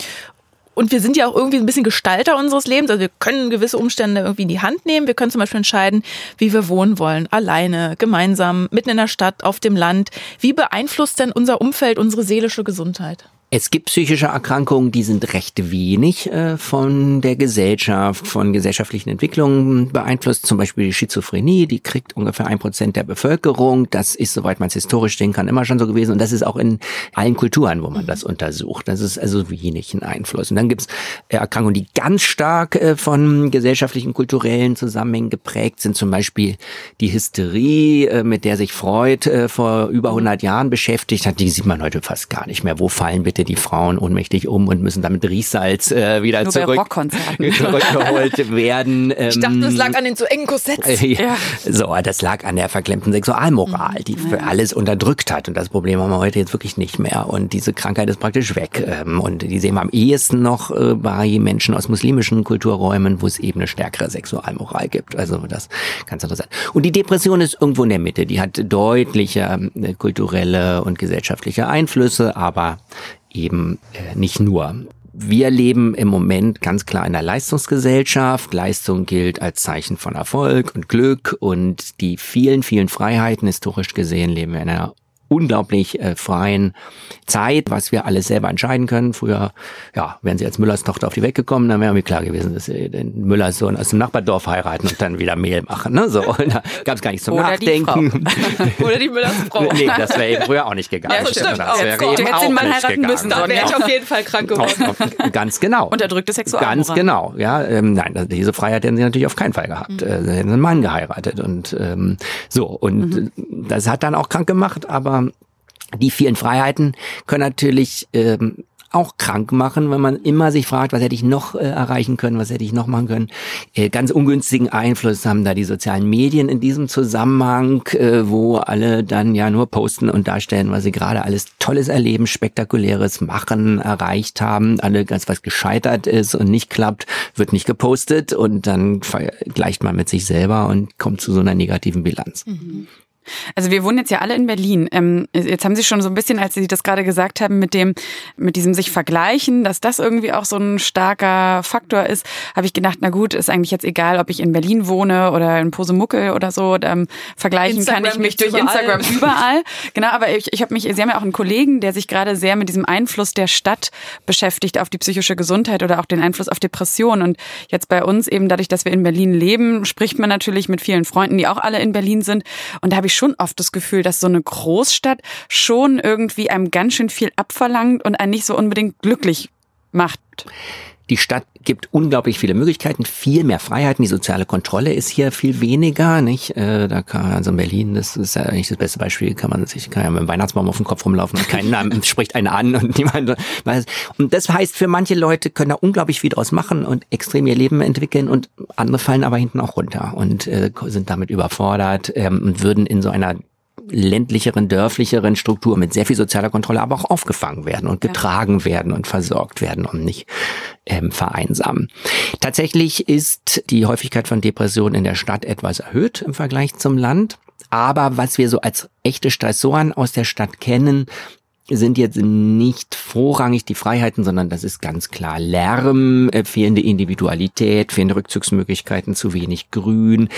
und wir sind ja auch irgendwie ein bisschen Gestalter unseres Lebens. Also wir können gewisse Umstände irgendwie in die Hand nehmen. Wir können zum Beispiel entscheiden, wie wir wohnen wollen. Alleine, gemeinsam, mitten in der Stadt, auf dem Land. Wie beeinflusst denn unser Umfeld unsere seelische Gesundheit? Es gibt psychische Erkrankungen, die sind recht wenig äh, von der Gesellschaft, von gesellschaftlichen Entwicklungen beeinflusst. Zum Beispiel die Schizophrenie, die kriegt ungefähr ein Prozent der Bevölkerung. Das ist, soweit man es historisch sehen kann, immer schon so gewesen. Und das ist auch in allen Kulturen, wo man das untersucht. Das ist also wenig ein Einfluss. Und dann gibt es äh, Erkrankungen, die ganz stark äh, von gesellschaftlichen, kulturellen Zusammenhängen geprägt sind. Zum Beispiel die Hysterie, äh, mit der sich Freud vor über 100 Jahren beschäftigt hat. Die sieht man heute fast gar nicht mehr. Wo fallen bitte die Frauen ohnmächtig um und müssen damit Riechsalz äh, wieder Nur zurück, zurückgeholt werden. ich dachte, das lag ähm, an den zu engen Korsetts. ja. So, das lag an der verklemmten Sexualmoral, die für alles unterdrückt hat. Und das Problem haben wir heute jetzt wirklich nicht mehr. Und diese Krankheit ist praktisch weg. Ähm, und die sehen wir am ehesten noch äh, bei Menschen aus muslimischen Kulturräumen, wo es eben eine stärkere Sexualmoral gibt. Also das ganz interessant. Und die Depression ist irgendwo in der Mitte. Die hat deutliche äh, kulturelle und gesellschaftliche Einflüsse, aber eben äh, nicht nur. Wir leben im Moment ganz klar in einer Leistungsgesellschaft. Leistung gilt als Zeichen von Erfolg und Glück und die vielen, vielen Freiheiten historisch gesehen leben wir in einer unglaublich äh, freien Zeit, was wir alles selber entscheiden können. Früher, ja, wären sie als Müllers Tochter auf die Welt gekommen, dann wäre mir klar gewesen, dass sie den Müllers Sohn aus dem Nachbardorf heiraten und dann wieder Mehl machen. Ne? So, und da gab es gar nichts zum Oder Nachdenken. Die Oder die Müllers Frau. nee, das wäre eben früher auch nicht gegangen. Ja, stimmt. Das wäre eben du hättest ihn mal heiraten gegangen. müssen, dann wäre ich auf jeden Fall krank geworden. Ganz genau. Unterdrückte Sexualmoral. Ganz genau, ja. Ähm, nein, diese Freiheit hätten sie natürlich auf keinen Fall gehabt. Mhm. Äh, sie hätten einen Mann geheiratet und ähm, so. Und mhm. das hat dann auch krank gemacht, aber die vielen Freiheiten können natürlich ähm, auch krank machen, wenn man immer sich fragt, was hätte ich noch äh, erreichen können, was hätte ich noch machen können. Äh, ganz ungünstigen Einfluss haben da die sozialen Medien in diesem Zusammenhang, äh, wo alle dann ja nur posten und darstellen, was sie gerade alles Tolles erleben, Spektakuläres machen, erreicht haben. Alle ganz was gescheitert ist und nicht klappt, wird nicht gepostet und dann vergleicht man mit sich selber und kommt zu so einer negativen Bilanz. Mhm. Also wir wohnen jetzt ja alle in Berlin. Ähm, jetzt haben Sie schon so ein bisschen, als Sie das gerade gesagt haben, mit dem, mit diesem sich vergleichen, dass das irgendwie auch so ein starker Faktor ist, habe ich gedacht, na gut, ist eigentlich jetzt egal, ob ich in Berlin wohne oder in Posemuckel oder so. Ähm, vergleichen Instagram kann ich mich durch überall. Instagram überall. Genau, aber ich, ich habe mich, Sie haben ja auch einen Kollegen, der sich gerade sehr mit diesem Einfluss der Stadt beschäftigt auf die psychische Gesundheit oder auch den Einfluss auf Depression. Und jetzt bei uns eben dadurch, dass wir in Berlin leben, spricht man natürlich mit vielen Freunden, die auch alle in Berlin sind. Und da habe ich schon oft das Gefühl, dass so eine Großstadt schon irgendwie einem ganz schön viel abverlangt und einen nicht so unbedingt glücklich macht. Die Stadt gibt unglaublich viele Möglichkeiten, viel mehr Freiheiten. Die soziale Kontrolle ist hier viel weniger, nicht? Äh, da kann also in Berlin, das ist ja eigentlich das beste Beispiel, kann man sich kann ja mit dem Weihnachtsbaum auf dem Kopf rumlaufen und keiner spricht einen an und niemand weiß. Und das heißt, für manche Leute können da unglaublich viel draus machen und extrem ihr Leben entwickeln und andere fallen aber hinten auch runter und äh, sind damit überfordert ähm, und würden in so einer ländlicheren, dörflicheren Struktur mit sehr viel sozialer Kontrolle aber auch aufgefangen werden und getragen ja. werden und versorgt werden und nicht ähm, vereinsamen. Tatsächlich ist die Häufigkeit von Depressionen in der Stadt etwas erhöht im Vergleich zum Land. Aber was wir so als echte Stressoren aus der Stadt kennen, sind jetzt nicht vorrangig die Freiheiten, sondern das ist ganz klar Lärm, äh, fehlende Individualität, fehlende Rückzugsmöglichkeiten, zu wenig Grün,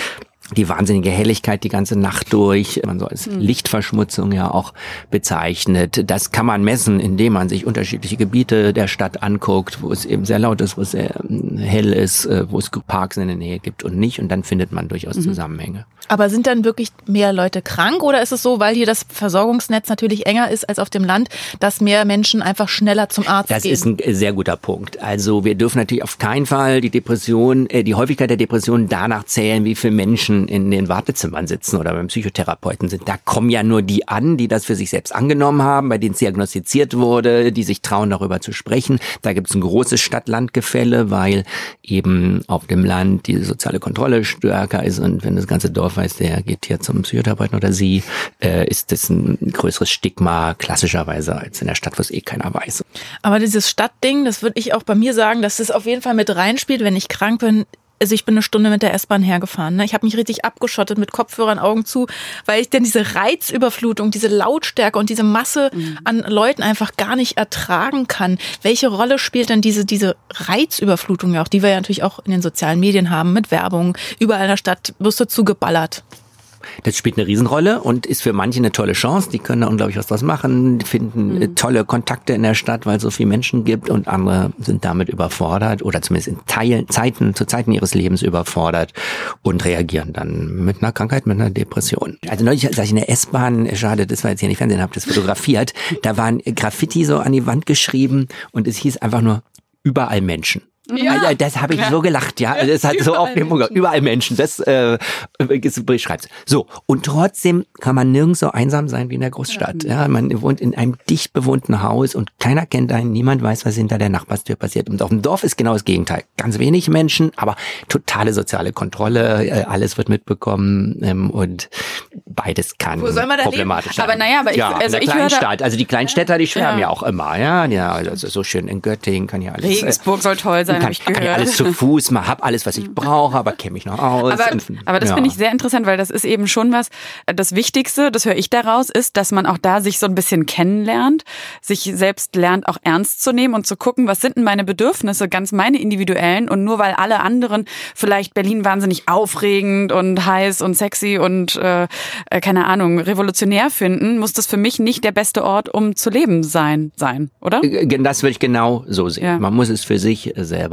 die wahnsinnige Helligkeit die ganze Nacht durch, man so als hm. Lichtverschmutzung ja auch bezeichnet. Das kann man messen, indem man sich unterschiedliche Gebiete der Stadt anguckt, wo es eben sehr laut ist, wo es sehr ähm, hell ist, äh, wo es Parks in der Nähe gibt und nicht. Und dann findet man durchaus mhm. Zusammenhänge. Aber sind dann wirklich mehr Leute krank oder ist es so, weil hier das Versorgungsnetz natürlich enger ist als auf dem Land, dass mehr Menschen einfach schneller zum Arzt das gehen? Das ist ein sehr guter Punkt. Also wir dürfen natürlich auf keinen Fall die Depression, äh, die Häufigkeit der Depression danach zählen, wie viele Menschen in den Wartezimmern sitzen oder beim Psychotherapeuten sind. Da kommen ja nur die an, die das für sich selbst angenommen haben, bei denen es diagnostiziert wurde, die sich trauen, darüber zu sprechen. Da gibt es ein großes Stadt-Land-Gefälle, weil eben auf dem Land die soziale Kontrolle stärker ist und wenn das ganze Dorf weiß, der geht hier zum Psychotherapeuten oder sie, äh, ist das ein größeres Stigma klassischerweise als in der Stadt, wo es eh keiner weiß. Aber dieses Stadtding, das würde ich auch bei mir sagen, dass das auf jeden Fall mit reinspielt, wenn ich krank bin, also ich bin eine Stunde mit der S-Bahn hergefahren. Ne? Ich habe mich richtig abgeschottet mit Kopfhörern, Augen zu, weil ich denn diese Reizüberflutung, diese Lautstärke und diese Masse mhm. an Leuten einfach gar nicht ertragen kann. Welche Rolle spielt denn diese, diese Reizüberflutung ja auch, die wir ja natürlich auch in den sozialen Medien haben, mit Werbung, überall in der Stadt wirst du zugeballert. Das spielt eine Riesenrolle und ist für manche eine tolle Chance. Die können da unglaublich was draus machen, finden mhm. tolle Kontakte in der Stadt, weil es so viele Menschen gibt und andere sind damit überfordert oder zumindest in Teilen, Zeiten, zu Zeiten ihres Lebens überfordert und reagieren dann mit einer Krankheit, mit einer Depression. Also neulich, als ich in der S-Bahn, schade, das war jetzt hier nicht Fernsehen, habe das fotografiert, da waren Graffiti so an die Wand geschrieben und es hieß einfach nur überall Menschen. Ja. Also, das habe ich ja. so gelacht, ja. Das hat so auf dem Überall Menschen. Das äh, beschreibt So, und trotzdem kann man nirgends so einsam sein wie in der Großstadt. Ja, man wohnt in einem dicht bewohnten Haus und keiner kennt einen, niemand weiß, was hinter der Nachbarstür passiert. Und auf dem Dorf ist genau das Gegenteil. Ganz wenig Menschen, aber totale soziale Kontrolle, äh, alles wird mitbekommen ähm, und beides kann Wo soll man da problematisch leben? sein. Aber naja, aber ich, ja, also in der ich Kleinstadt, also die Kleinstädter, die schwärmen ja, ja auch immer, ja, ja, also so schön in Göttingen kann ja alles. Regensburg soll toll sein kann, ich gehört. Kann alles zu Fuß, mal hab alles, was ich brauche, aber kenne mich noch aus. Aber, aber das ja. finde ich sehr interessant, weil das ist eben schon was, das Wichtigste, das höre ich daraus, ist, dass man auch da sich so ein bisschen kennenlernt, sich selbst lernt, auch ernst zu nehmen und zu gucken, was sind denn meine Bedürfnisse, ganz meine individuellen und nur weil alle anderen vielleicht Berlin wahnsinnig aufregend und heiß und sexy und äh, äh keine Ahnung, revolutionär finden, muss das für mich nicht der beste Ort, um zu leben sein, sein, oder? Äh, das würde ich genau so sehen. Ja. Man muss es für sich selber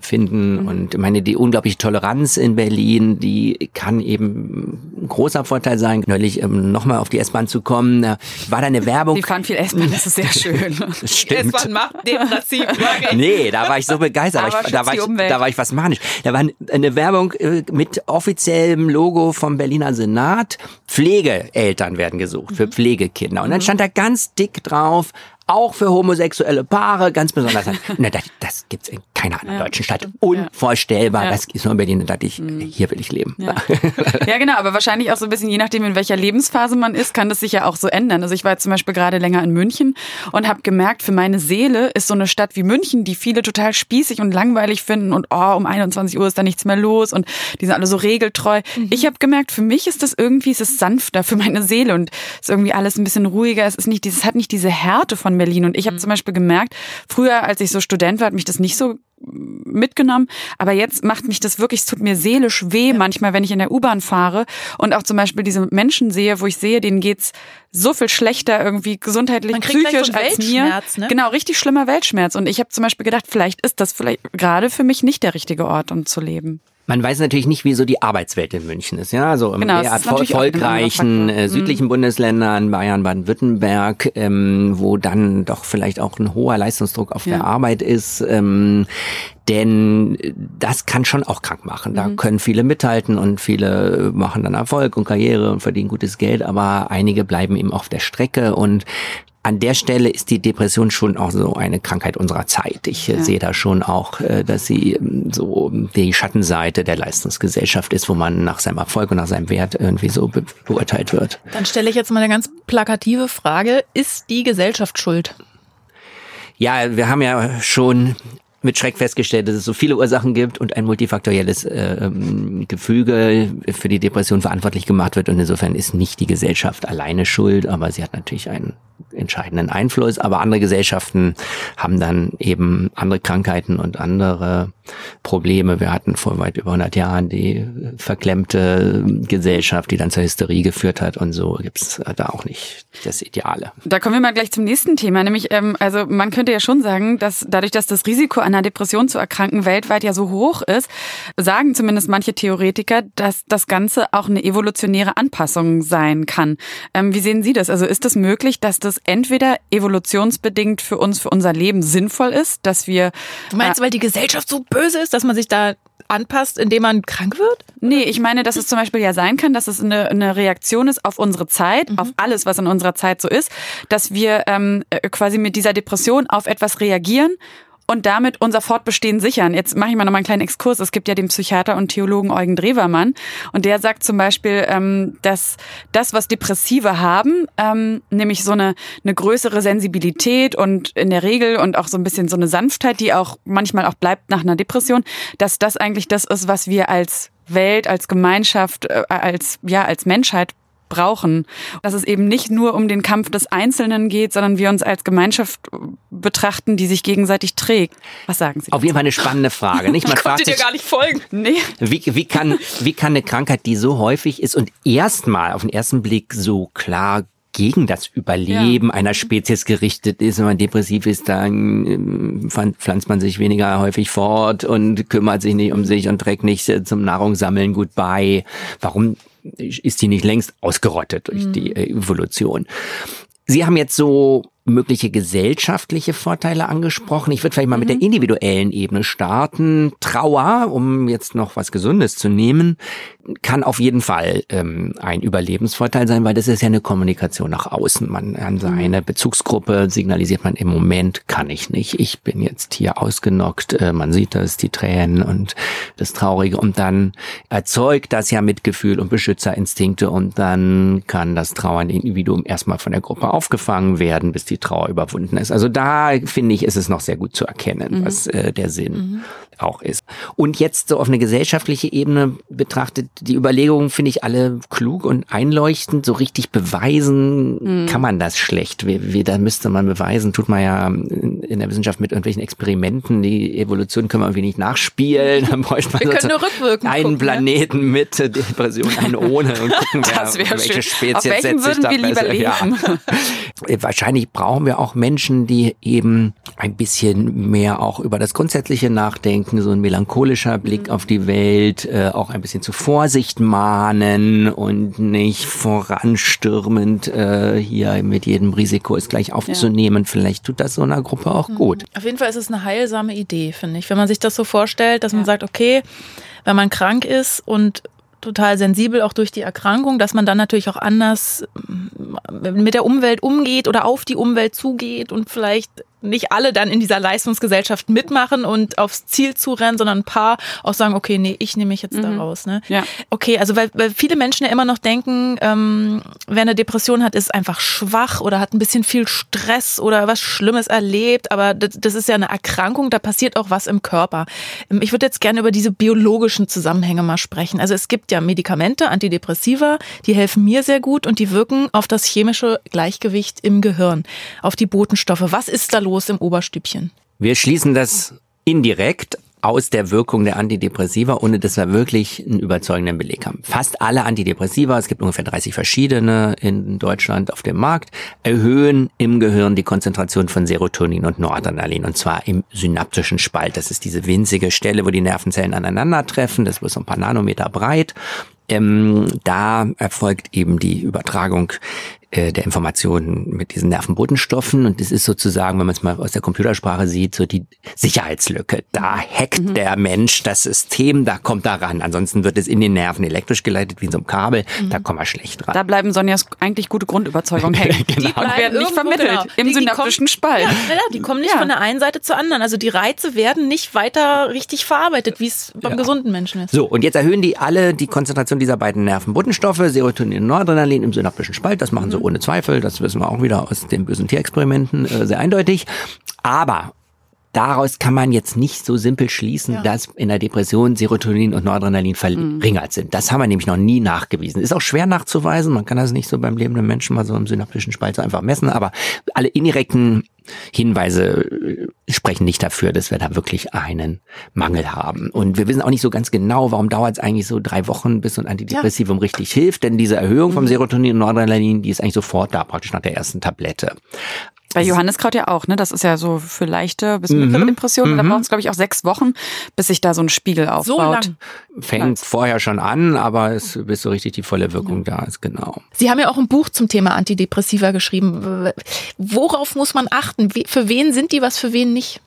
finden. Mhm. Und meine, die unglaubliche Toleranz in Berlin, die kann eben ein großer Vorteil sein. Neulich ähm, nochmal auf die S-Bahn zu kommen, war da eine Werbung. Die fahren viel S-Bahn, das ist sehr schön. Stimmt. S-Bahn macht depressiv. nee, da war ich so begeistert. Aber ich, da, war ich, da war ich was manisch. Da war eine Werbung äh, mit offiziellem Logo vom Berliner Senat. Pflegeeltern werden gesucht für mhm. Pflegekinder. Und dann mhm. stand da ganz dick drauf, auch für homosexuelle Paare, ganz besonders. Na, das, das gibt's in keiner anderen ja, deutschen Stadt. Unvorstellbar. Ja. Das ist nur in Berlin, da ich, mhm. hier will ich leben. Ja. ja. genau, aber wahrscheinlich auch so ein bisschen, je nachdem, in welcher Lebensphase man ist, kann das sich ja auch so ändern. Also ich war jetzt zum Beispiel gerade länger in München und habe gemerkt, für meine Seele ist so eine Stadt wie München, die viele total spießig und langweilig finden und oh, um 21 Uhr ist da nichts mehr los und die sind alle so regeltreu. Mhm. Ich habe gemerkt, für mich ist das irgendwie, es ist sanfter für meine Seele und ist irgendwie alles ein bisschen ruhiger. Es ist nicht dieses, hat nicht diese Härte von Berlin. Und ich habe mhm. zum Beispiel gemerkt, früher, als ich so Student war, hat mich das nicht so mitgenommen. Aber jetzt macht mich das wirklich, es tut mir seelisch weh ja. manchmal, wenn ich in der U-Bahn fahre und auch zum Beispiel diese Menschen sehe, wo ich sehe, denen geht's so viel schlechter irgendwie gesundheitlich, psychisch so als mir. Ne? Genau, richtig schlimmer Weltschmerz. Und ich habe zum Beispiel gedacht, vielleicht ist das vielleicht gerade für mich nicht der richtige Ort, um zu leben. Man weiß natürlich nicht, wie so die Arbeitswelt in München ist. Ja, so genau, eher erfolgreichen äh, südlichen mhm. Bundesländern, Bayern, Baden-Württemberg, ähm, wo dann doch vielleicht auch ein hoher Leistungsdruck auf ja. der Arbeit ist. Ähm, denn das kann schon auch krank machen. Da mhm. können viele mithalten und viele machen dann Erfolg und Karriere und verdienen gutes Geld, aber einige bleiben eben auf der Strecke und an der Stelle ist die Depression schon auch so eine Krankheit unserer Zeit. Ich äh, ja. sehe da schon auch, äh, dass sie ähm, so die Schattenseite der Leistungsgesellschaft ist, wo man nach seinem Erfolg und nach seinem Wert irgendwie so be beurteilt wird. Dann stelle ich jetzt mal eine ganz plakative Frage. Ist die Gesellschaft schuld? Ja, wir haben ja schon mit Schreck festgestellt, dass es so viele Ursachen gibt und ein multifaktorielles äh, ähm, Gefüge für die Depression verantwortlich gemacht wird. Und insofern ist nicht die Gesellschaft alleine schuld, aber sie hat natürlich einen entscheidenden Einfluss. Aber andere Gesellschaften haben dann eben andere Krankheiten und andere Probleme. Wir hatten vor weit über 100 Jahren die verklemmte Gesellschaft, die dann zur Hysterie geführt hat. Und so gibt's da auch nicht das Ideale. Da kommen wir mal gleich zum nächsten Thema. Nämlich, ähm, also man könnte ja schon sagen, dass dadurch, dass das Risiko einer Depression zu erkranken weltweit ja so hoch ist, sagen zumindest manche Theoretiker, dass das Ganze auch eine evolutionäre Anpassung sein kann. Ähm, wie sehen Sie das? Also ist es das möglich, dass das entweder evolutionsbedingt für uns, für unser Leben sinnvoll ist, dass wir... Du meinst, äh, weil die Gesellschaft so böse ist, dass man sich da anpasst, indem man krank wird? Nee, ich meine, dass es zum Beispiel ja sein kann, dass es eine, eine Reaktion ist auf unsere Zeit, mhm. auf alles, was in unserer Zeit so ist, dass wir ähm, äh, quasi mit dieser Depression auf etwas reagieren und damit unser Fortbestehen sichern. Jetzt mache ich mal noch mal einen kleinen Exkurs. Es gibt ja den Psychiater und Theologen Eugen Drewermann und der sagt zum Beispiel, ähm, dass das, was Depressive haben, ähm, nämlich so eine, eine größere Sensibilität und in der Regel und auch so ein bisschen so eine Sanftheit, die auch manchmal auch bleibt nach einer Depression, dass das eigentlich das ist, was wir als Welt, als Gemeinschaft, äh, als, ja, als Menschheit brauchen. Dass es eben nicht nur um den Kampf des Einzelnen geht, sondern wir uns als Gemeinschaft betrachten, die sich gegenseitig trägt. Was sagen Sie? Auf jeden Fall eine spannende Frage. Nicht? Man ich konnte dir gar nicht folgen. Nee. Wie, wie, kann, wie kann eine Krankheit, die so häufig ist und erstmal auf den ersten Blick so klar gegen das Überleben ja. einer Spezies gerichtet ist. Wenn man depressiv ist, dann ähm, pflanzt man sich weniger häufig fort und kümmert sich nicht um sich und trägt nicht zum Nahrungssammeln gut bei. Warum ist die nicht längst ausgerottet durch mhm. die Evolution? Sie haben jetzt so mögliche gesellschaftliche Vorteile angesprochen. Ich würde vielleicht mal mhm. mit der mhm. individuellen Ebene starten. Trauer, um jetzt noch was Gesundes zu nehmen, kann auf jeden Fall ähm, ein Überlebensvorteil sein, weil das ist ja eine Kommunikation nach außen. Man an seine mhm. Bezugsgruppe signalisiert man im Moment kann ich nicht. Ich bin jetzt hier ausgenockt. Äh, man sieht das, die Tränen und das Traurige und dann erzeugt das ja Mitgefühl und Beschützerinstinkte und dann kann das trauernde Individuum erstmal von der Gruppe aufgefangen werden, bis die die Trauer überwunden ist. Also da finde ich, ist es noch sehr gut zu erkennen, mhm. was äh, der Sinn mhm. auch ist. Und jetzt so auf eine gesellschaftliche Ebene betrachtet, die Überlegungen finde ich alle klug und einleuchtend. So richtig beweisen mhm. kann man das schlecht. Wie, wie da müsste man beweisen, tut man ja in, in, der Wissenschaft mit irgendwelchen Experimenten. Die Evolution können wir irgendwie nicht nachspielen. Dann bräuchte man wir können nur rückwirkend einen gucken, Planeten ne? mit Depression, einen ohne und gucken, wer, welche Spezies Auf welchen würden wir lieber leben? Ja. Wahrscheinlich braucht brauchen wir auch Menschen, die eben ein bisschen mehr auch über das Grundsätzliche nachdenken, so ein melancholischer Blick mhm. auf die Welt, äh, auch ein bisschen zu Vorsicht mahnen und nicht voranstürmend äh, hier mit jedem Risiko es gleich aufzunehmen. Ja. Vielleicht tut das so einer Gruppe auch mhm. gut. Auf jeden Fall ist es eine heilsame Idee, finde ich. Wenn man sich das so vorstellt, dass ja. man sagt, okay, wenn man krank ist und total sensibel auch durch die Erkrankung, dass man dann natürlich auch anders mit der Umwelt umgeht oder auf die Umwelt zugeht und vielleicht nicht alle dann in dieser Leistungsgesellschaft mitmachen und aufs Ziel zurennen, sondern ein paar auch sagen, okay, nee, ich nehme mich jetzt mhm. da raus. Ne? Ja. Okay, also weil, weil viele Menschen ja immer noch denken, ähm, wer eine Depression hat, ist einfach schwach oder hat ein bisschen viel Stress oder was Schlimmes erlebt, aber das, das ist ja eine Erkrankung, da passiert auch was im Körper. Ähm, ich würde jetzt gerne über diese biologischen Zusammenhänge mal sprechen. Also es gibt ja Medikamente, Antidepressiva, die helfen mir sehr gut und die wirken auf das chemische Gleichgewicht im Gehirn, auf die Botenstoffe. Was ist da los im Oberstübchen. Wir schließen das indirekt aus der Wirkung der Antidepressiva, ohne dass wir wirklich einen überzeugenden Beleg haben. Fast alle Antidepressiva, es gibt ungefähr 30 verschiedene in Deutschland auf dem Markt, erhöhen im Gehirn die Konzentration von Serotonin und Noradrenalin und zwar im synaptischen Spalt. Das ist diese winzige Stelle, wo die Nervenzellen aneinandertreffen. Das wird so ein paar Nanometer breit. Ähm, da erfolgt eben die Übertragung äh, der Informationen mit diesen Nervenbotenstoffen. Und das ist sozusagen, wenn man es mal aus der Computersprache sieht, so die Sicherheitslücke. Da hackt mhm. der Mensch das System, da kommt er ran. Ansonsten wird es in den Nerven elektrisch geleitet, wie in so einem Kabel. Mhm. Da kommen wir schlecht ran. Da bleiben Sonjas eigentlich gute Grundüberzeugungen hängen. genau. Die werden nicht vermittelt genau. im die, synaptischen die kommen, Spalt. Ja, ja, die kommen nicht ja. von der einen Seite zur anderen. Also die Reize werden nicht weiter richtig verarbeitet, wie es beim ja. gesunden Menschen ist. So, und jetzt erhöhen die alle die Konzentration dieser beiden Nervenbotenstoffe, Serotonin und Noradrenalin im synaptischen Spalt. Das machen so ohne Zweifel, das wissen wir auch wieder aus den bösen Tierexperimenten äh, sehr eindeutig. Aber daraus kann man jetzt nicht so simpel schließen, ja. dass in der Depression Serotonin und Noradrenalin verringert sind. Das haben wir nämlich noch nie nachgewiesen. Ist auch schwer nachzuweisen. Man kann das nicht so beim lebenden Menschen mal so im synaptischen Spalt so einfach messen. Aber alle indirekten Hinweise äh, sprechen nicht dafür, dass wir da wirklich einen Mangel haben. Und wir wissen auch nicht so ganz genau, warum dauert es eigentlich so drei Wochen, bis so ein Antidepressivum ja. richtig hilft. Denn diese Erhöhung vom mhm. Serotonin und Noradrenalin, die ist eigentlich sofort da, praktisch nach der ersten Tablette. Bei Johanneskraut ja auch, ne? Das ist ja so für leichte bis mittlere mhm. Depressionen. Mhm. Da braucht es, glaube ich, auch sechs Wochen, bis sich da so ein Spiegel aufbaut. So lang. Fängt vorher schon an, aber es bis so richtig die volle Wirkung ja. da ist, genau. Sie haben ja auch ein Buch zum Thema Antidepressiva geschrieben. Worauf muss man achten? Für wen sind die, was für wen nicht?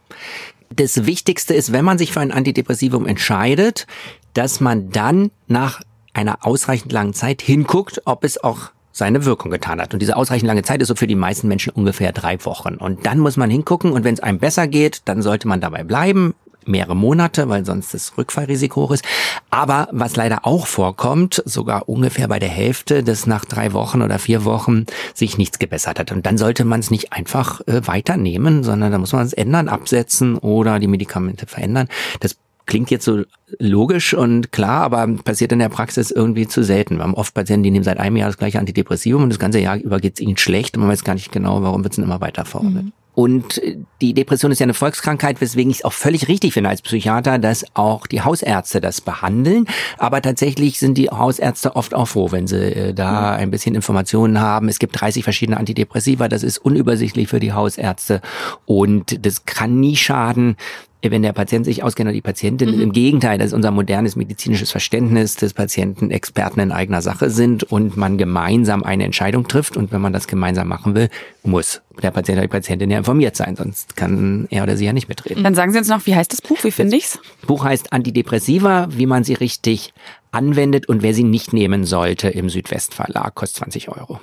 Das Wichtigste ist, wenn man sich für ein Antidepressivum entscheidet, dass man dann nach einer ausreichend langen Zeit hinguckt, ob es auch seine Wirkung getan hat. Und diese ausreichend lange Zeit ist so für die meisten Menschen ungefähr drei Wochen. Und dann muss man hingucken und wenn es einem besser geht, dann sollte man dabei bleiben mehrere Monate, weil sonst das Rückfallrisiko hoch ist. Aber was leider auch vorkommt, sogar ungefähr bei der Hälfte, dass nach drei Wochen oder vier Wochen sich nichts gebessert hat. Und dann sollte man es nicht einfach äh, weiternehmen, sondern da muss man es ändern, absetzen oder die Medikamente verändern. Das klingt jetzt so logisch und klar, aber passiert in der Praxis irgendwie zu selten. Wir haben oft Patienten, die nehmen seit einem Jahr das gleiche Antidepressivum und das ganze Jahr über geht es ihnen schlecht und man weiß gar nicht genau, warum wird es immer weiter verordnet. Mhm. Und die Depression ist ja eine Volkskrankheit, weswegen ich es auch völlig richtig finde als Psychiater, dass auch die Hausärzte das behandeln. Aber tatsächlich sind die Hausärzte oft auch froh, wenn sie äh, da ein bisschen Informationen haben. Es gibt 30 verschiedene Antidepressiva, das ist unübersichtlich für die Hausärzte und das kann nie schaden, wenn der Patient sich auskennt oder die Patientin. Mhm. Im Gegenteil, das ist unser modernes medizinisches Verständnis, dass Patienten Experten in eigener Sache sind und man gemeinsam eine Entscheidung trifft. Und wenn man das gemeinsam machen will, muss der Patient oder die Patientin ja informiert sein, sonst kann er oder sie ja nicht mitreden. Dann sagen Sie uns noch, wie heißt das Buch? Wie finde ich's? Das Buch heißt Antidepressiva, wie man sie richtig anwendet und wer sie nicht nehmen sollte im Südwestverlag, kostet 20 Euro.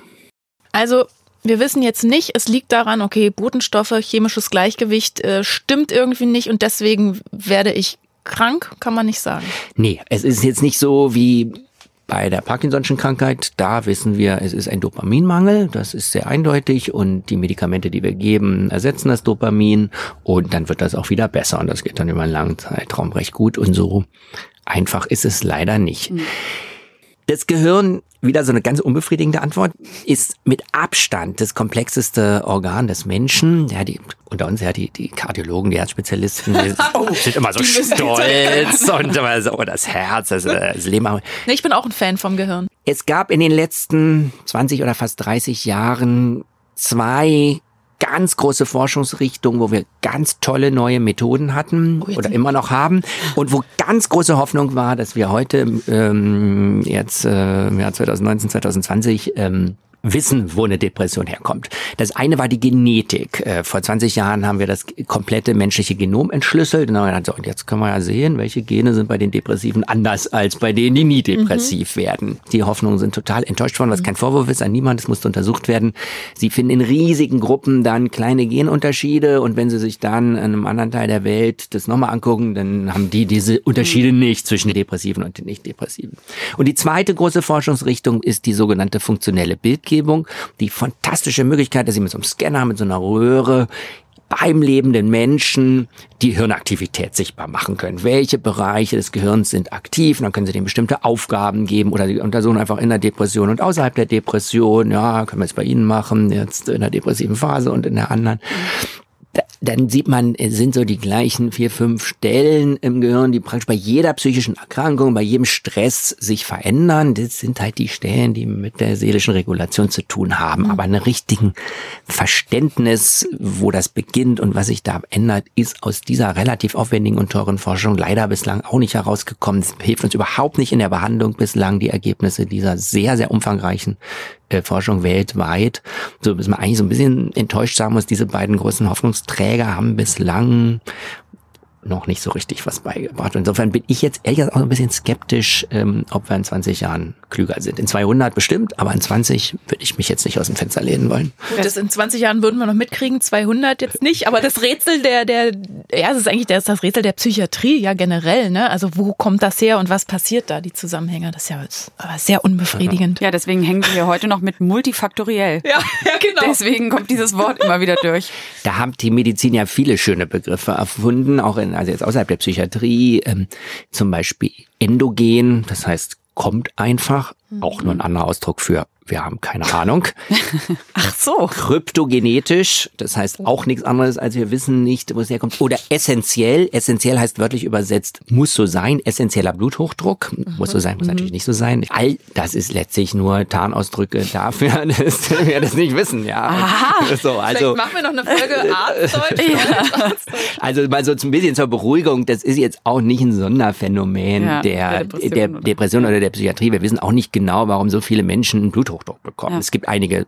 Also wir wissen jetzt nicht, es liegt daran, okay, Botenstoffe, chemisches Gleichgewicht äh, stimmt irgendwie nicht und deswegen werde ich krank, kann man nicht sagen. Nee, es ist jetzt nicht so wie bei der Parkinson'schen Krankheit, da wissen wir, es ist ein Dopaminmangel, das ist sehr eindeutig und die Medikamente, die wir geben, ersetzen das Dopamin und dann wird das auch wieder besser und das geht dann über einen langen Zeitraum recht gut und so einfach ist es leider nicht. Mhm. Das Gehirn, wieder so eine ganz unbefriedigende Antwort, ist mit Abstand das komplexeste Organ des Menschen. Ja, die, unter uns ja die, die Kardiologen, die Herzspezialisten, die oh, sind immer so stolz und immer so, oh, das Herz, das, das Leben. Ich bin auch ein Fan vom Gehirn. Es gab in den letzten 20 oder fast 30 Jahren zwei ganz große Forschungsrichtung, wo wir ganz tolle neue Methoden hatten oh, oder immer noch haben und wo ganz große Hoffnung war, dass wir heute ähm, jetzt äh, im Jahr 2019, 2020 ähm, wissen, wo eine Depression herkommt. Das eine war die Genetik. Äh, vor 20 Jahren haben wir das komplette menschliche Genom entschlüsselt. Und jetzt können wir ja sehen, welche Gene sind bei den Depressiven anders als bei denen, die nie depressiv mhm. werden. Die Hoffnungen sind total enttäuscht worden, was kein Vorwurf ist an niemand. Es musste untersucht werden. Sie finden in riesigen Gruppen dann kleine Genunterschiede. Und wenn Sie sich dann in einem anderen Teil der Welt das nochmal angucken, dann haben die diese Unterschiede mhm. nicht zwischen den Depressiven und den Nicht-Depressiven. Und die zweite große Forschungsrichtung ist die sogenannte funktionelle Bildgebung. Bildgebung, die fantastische Möglichkeit, dass Sie mit so einem Scanner, mit so einer Röhre beim lebenden Menschen die Hirnaktivität sichtbar machen können. Welche Bereiche des Gehirns sind aktiv? Und dann können Sie denen bestimmte Aufgaben geben oder Sie untersuchen einfach in der Depression und außerhalb der Depression. Ja, können wir es bei Ihnen machen, jetzt in der depressiven Phase und in der anderen dann sieht man, es sind so die gleichen vier, fünf Stellen im Gehirn, die praktisch bei jeder psychischen Erkrankung, bei jedem Stress sich verändern. Das sind halt die Stellen, die mit der seelischen Regulation zu tun haben. Mhm. Aber ein richtigen Verständnis, wo das beginnt und was sich da ändert, ist aus dieser relativ aufwendigen und teuren Forschung leider bislang auch nicht herausgekommen. Es hilft uns überhaupt nicht in der Behandlung bislang die Ergebnisse dieser sehr, sehr umfangreichen äh, Forschung weltweit, so dass man eigentlich so ein bisschen enttäuscht sagen muss, diese beiden großen Hoffnungsträger haben bislang noch nicht so richtig was beigebracht. Insofern bin ich jetzt ehrlich gesagt auch ein bisschen skeptisch, ähm, ob wir in 20 Jahren klüger sind. In 200 bestimmt, aber in 20 würde ich mich jetzt nicht aus dem Fenster lehnen wollen. Gut, das in 20 Jahren würden wir noch mitkriegen, 200 jetzt nicht, aber das Rätsel der, der, ja, es ist eigentlich das, das Rätsel der Psychiatrie, ja generell, ne? Also wo kommt das her und was passiert da, die Zusammenhänge? Das ist ja aber sehr unbefriedigend. Ja, deswegen hängen wir heute noch mit multifaktoriell. Ja, ja, genau. Deswegen kommt dieses Wort immer wieder durch. Da haben die Medizin ja viele schöne Begriffe erfunden, auch in also jetzt außerhalb der Psychiatrie, ähm, zum Beispiel endogen, das heißt kommt einfach, auch nur ein anderer Ausdruck für wir haben keine Ahnung. Ach so. Kryptogenetisch, das heißt auch nichts anderes, als wir wissen nicht, wo es herkommt. Oder essentiell, essentiell heißt wörtlich übersetzt, muss so sein, essentieller Bluthochdruck, mhm. muss so sein, muss mhm. natürlich nicht so sein. All das ist letztlich nur Tarnausdrücke dafür, dass wir das nicht wissen, ja. Aha. So, also, Vielleicht machen wir noch eine Folge Arztdeutsch. ja. Also mal so ein bisschen zur Beruhigung, das ist jetzt auch nicht ein Sonderphänomen ja, der, der, Depression, der Depression oder der Psychiatrie. Wir wissen auch nicht genau, warum so viele Menschen Bluthochdruck Bluthochdruck bekommen. Ja. Es gibt einige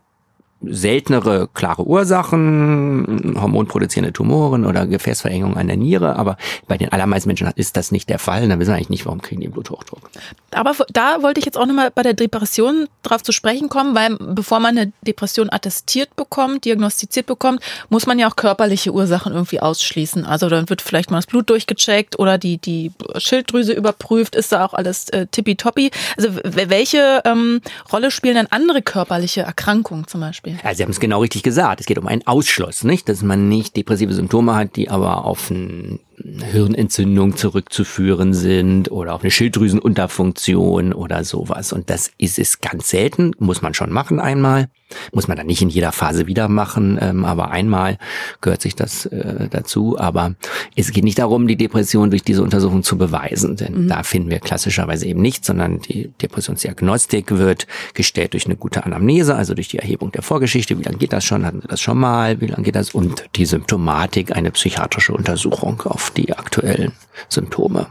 seltenere klare Ursachen, hormonproduzierende Tumoren oder Gefäßverengung an der Niere, aber bei den allermeisten Menschen ist das nicht der Fall. Dann wissen wir eigentlich nicht, warum kriegen die Bluthochdruck. Aber da wollte ich jetzt auch nochmal bei der Depression drauf zu sprechen kommen, weil bevor man eine Depression attestiert bekommt, diagnostiziert bekommt, muss man ja auch körperliche Ursachen irgendwie ausschließen. Also dann wird vielleicht mal das Blut durchgecheckt oder die, die Schilddrüse überprüft, ist da auch alles äh, tippitoppi. Also welche ähm, Rolle spielen dann andere körperliche Erkrankungen zum Beispiel? Ja, Sie haben es genau richtig gesagt. Es geht um einen Ausschluss, nicht? Dass man nicht depressive Symptome hat, die aber auf ein Hirnentzündung zurückzuführen sind oder auf eine Schilddrüsenunterfunktion oder sowas. Und das ist es ganz selten, muss man schon machen einmal. Muss man dann nicht in jeder Phase wieder machen, ähm, aber einmal gehört sich das äh, dazu. Aber es geht nicht darum, die Depression durch diese Untersuchung zu beweisen, denn mhm. da finden wir klassischerweise eben nichts, sondern die Depressionsdiagnostik wird gestellt durch eine gute Anamnese, also durch die Erhebung der Vorgeschichte. Wie lange geht das schon? Hatten Sie das schon mal? Wie lange geht das? Und die Symptomatik, eine psychiatrische Untersuchung auf die aktuellen Symptome.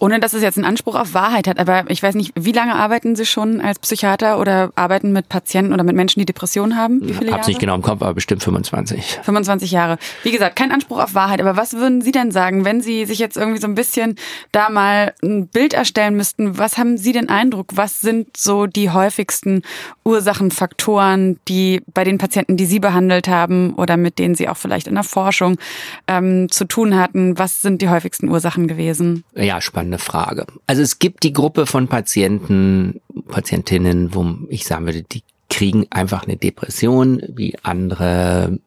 Ohne dass es jetzt einen Anspruch auf Wahrheit hat, aber ich weiß nicht, wie lange arbeiten Sie schon als Psychiater oder arbeiten mit Patienten oder mit Menschen, die Depressionen haben? Wie viele Hab's Jahre? nicht genau im Kopf, aber bestimmt 25. 25 Jahre. Wie gesagt, kein Anspruch auf Wahrheit, aber was würden Sie denn sagen, wenn Sie sich jetzt irgendwie so ein bisschen da mal ein Bild erstellen müssten? Was haben Sie den Eindruck? Was sind so die häufigsten Ursachenfaktoren, die bei den Patienten, die Sie behandelt haben oder mit denen Sie auch vielleicht in der Forschung ähm, zu tun hatten? Was sind die häufigsten Ursachen gewesen? Ja, spannend spannende Frage. Also es gibt die Gruppe von Patienten, Patientinnen, wo ich sagen würde, die kriegen einfach eine Depression, wie andere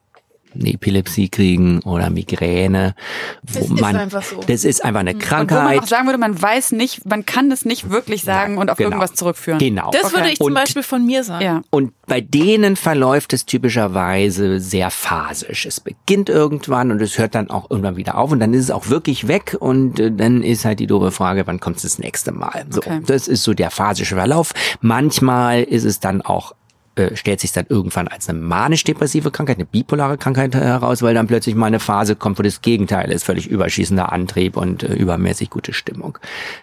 eine Epilepsie kriegen oder Migräne. Wo das man, ist einfach so. Das ist einfach eine Krankheit. Und wo man auch sagen würde, man weiß nicht, man kann das nicht wirklich sagen ja, und auf genau. irgendwas zurückführen. Genau. Das okay. würde ich zum und, Beispiel von mir sagen. Ja. Und bei denen verläuft es typischerweise sehr phasisch. Es beginnt irgendwann und es hört dann auch irgendwann wieder auf und dann ist es auch wirklich weg und äh, dann ist halt die doofe Frage, wann kommt es das nächste Mal? So, okay. das ist so der phasische Verlauf. Manchmal ist es dann auch äh, stellt sich dann irgendwann als eine manisch-depressive Krankheit, eine bipolare Krankheit heraus, weil dann plötzlich mal eine Phase kommt, wo das Gegenteil ist, völlig überschießender Antrieb und äh, übermäßig gute Stimmung.